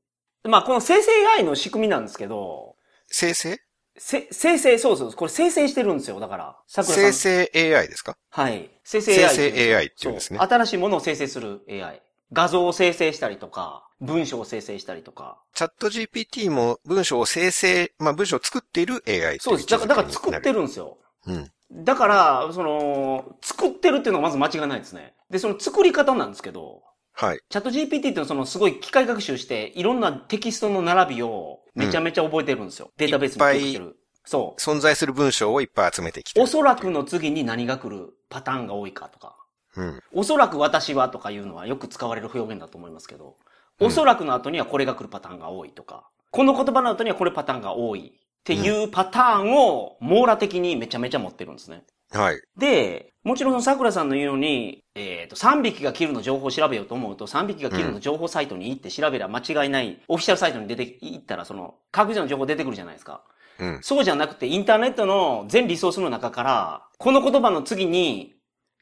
まあ、この生成 AI の仕組みなんですけど、
生成？
せ、生成、そうそう、これ生成してるんですよ。だから。
生成 AI ですか？
はい。生成 AI。
生成 AI っていうんですね
新しいものを生成する AI。画像を生成したりとか、文章を生成したりとか。
チャット GPT も文章を生成、まあ文章を作っている AI
そうです。だから、だから作って
る。
るんですよ。
うん。
だから、その、作ってるっていうのがまず間違いないですね。で、その作り方なんですけど、
はい。
チャット GPT っていうのはそのすごい機械学習して、いろんなテキストの並びをめちゃめちゃ覚えてるんですよ。データベースに入ってる。そう。
存在する文章をいっぱい集めてきてる。
おそらくの次に何が来るパターンが多いかとか。
うん。
おそらく私はとかいうのはよく使われる表現だと思いますけど、
うん
おそらくの後にはこれが来るパターンが多いとか、この言葉の後にはこれパターンが多いっていうパターンを網羅的にめちゃめちゃ持ってるんですね。
はい。
で、もちろん桜さんの言うように、えっ、と、3匹が切るの情報を調べようと思うと、3匹が切るの情報サイトに行って調べりゃ間違いない、オフィシャルサイトに出て、行ったらその、確実な情報出てくるじゃないですか。
うん。
そうじゃなくて、インターネットの全リソースの中から、この言葉の次に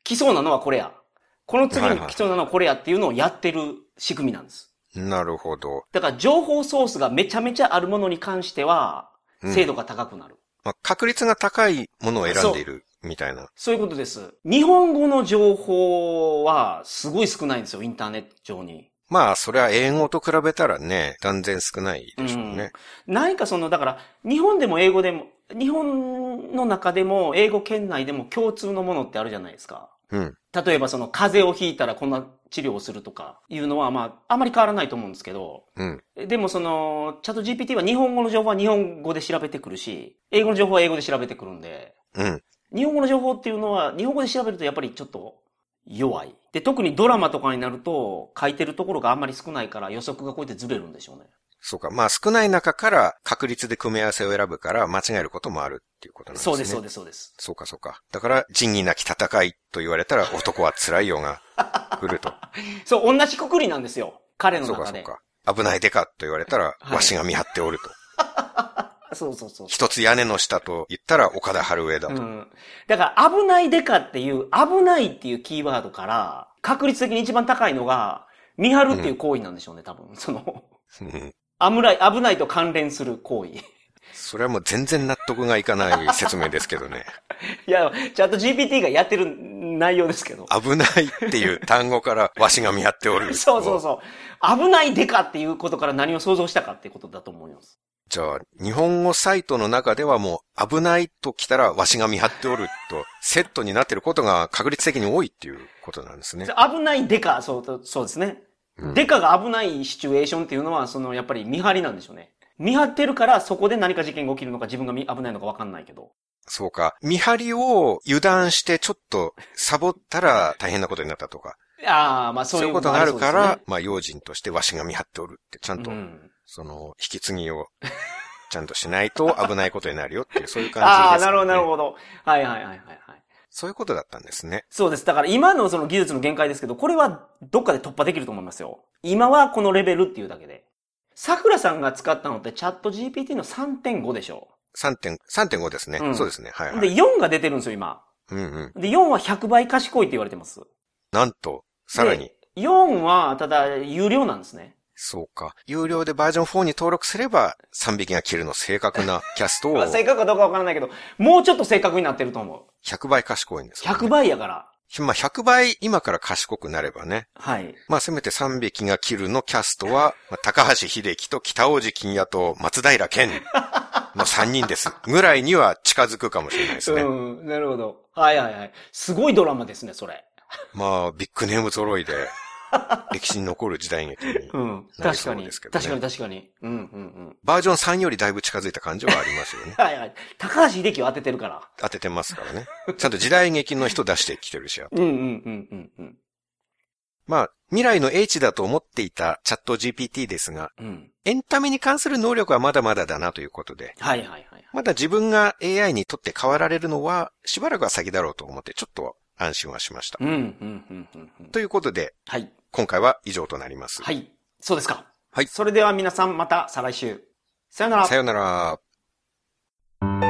来そうなのはこれや。この次に来そうなのはこれやっていうのをやってる仕組みなんです。
なるほど。
だから情報ソースがめちゃめちゃあるものに関しては、
うん
精度が高くなる。
まあ、確率が高いものを選んでいるみたいな。
そういうことです。日本語の情報はすごい少ないんですよ、インターネット上に。
まあ、それは英語と比べたらね、断然少ないでしょうね。
何かその、だから、日本でも英語でも、日本の中でも、英語圏内でも共通のものってあるじゃないですか。
うん。
例えばその、風邪をひいたらこんな治療をするとかいうのは、まあ、あまり変わらないと思うんですけど、
うん。
でもその、チャット GPT は日本語の情報は日本語で調べてくるし、英語の情報は英語で調べてくるんで、
うん。
日本語の情報っていうのは、日本語で調べるとやっぱりちょっと弱い。で、特にドラマとかになると、書いてるところがあんまり少ないから予測がこうやってずれるんでしょうね。
そうか。まあ、少ない中から確率で組み合わせを選ぶから間違えることもあるっていうことなんですね。
そうです、そうです、そうです。
そうか、そうか。だから、仁義なき戦いと言われたら 男は辛いよが来ると。
そう、同じくくりなんですよ。彼の
そうか、
中で。
そうか。危ないでかと言われたら、
はい
わしが見張っておると。
そうそうそう。
一つ屋根の下と言ったら岡田春上だと。
うん。だから、危ないでかっていう、危ないっていうキーワードから、確率的に一番高いのが、見張るっていう行為なんでしょうね、多分。その、
うん
危ない、危ないと関連する行為。
それはもう全然納得がいかない説明ですけどね。
いや、ちゃんと GPT がやってる内容ですけど。
危ないっていう単語からわしが見張っておる。
そうそうそう。危ないでかっていうことから何を想像したかっていうことだと思います。
じゃあ、日本語サイトの中ではもう危ないと来たらわしが見張っておるとセットになっていることが確率的に多いっていうことなんですね。
危ないでか、そう、そうですね。
うん
でかが危ないシチュエーションっていうのは、その、やっぱり見張りなんでしょうね。見張ってるから、そこで何か事件が起きるのか自分がみ危ないのか分かんないけど。
そうか。見張りを油断してちょっとサボったら大変なことになったとか。
ああ、まあそ
そうう
い
いううことがあるから、
もりそう
まあ用心としてわしが見張っておるってちゃんと、その、引き継ぎを ちゃんとしないと危ないことになるよっていう、そういう感じです、ね。
ああ、なるほど、なるほど。はいはいはいはいはい。
そういうことだったんですね。
そうです。だから今のその技術の限界ですけど、これはどっかで突破できると思いますよ。今はこのレベルっていうだけで。桜さんが使ったのってチャット GPT の3.5でしょ。
3. 3.5ですね、
うん
そうですね。はいは
で、
い。
4が出てるんですよ、今。
うんうん。
で、4は100倍賢いって言われてます。
なんと、さらに。
で。4は、ただ、有料なんですね。
そうか。有料でバージョン4に登録すれば、3匹が切るの正確なキャストを
まあ正確かどうかわからないけど、もうちょっと正確になってると思う。
100倍賢いんですよ、ね。
100倍やから。
まあ100倍今から賢くなればね。
はい。
まあせめて3匹が切るのキャストは、まあ、高橋秀樹と北大路金也と松平健 の3人です。ぐらいには近づくかもしれないですね。
うん、なるほど。はいはいはい。すごいドラマですね、それ。
まあビッグネーム揃いで、歴史に残る時代劇に。
うん。
なりそ
確かに。
うですけどね
確かに確かに。うんうんうん。
バージョン3よりだいぶ近づいた感じはありますよね。
はいはい。高橋秀樹を当ててるから。
当ててますからね。ちゃんと時代劇の人出してきてるし。
うんうんうんうんうん。
まあ、未来の英知だと思っていたチャット GPT ですが、
うん。
エンタメに関する能力はまだまだだなということで、
はいはいはい。
まだ自分が AI にとって変わられるのはしばらくは先だろうと思ってちょっと安心はしました。
うん、うん、うん、うん。
ということで、
はい。
今回は以上となります。
はい。そうですか。
はい。
それでは皆さんまた再来週。さよなら。
さよなら。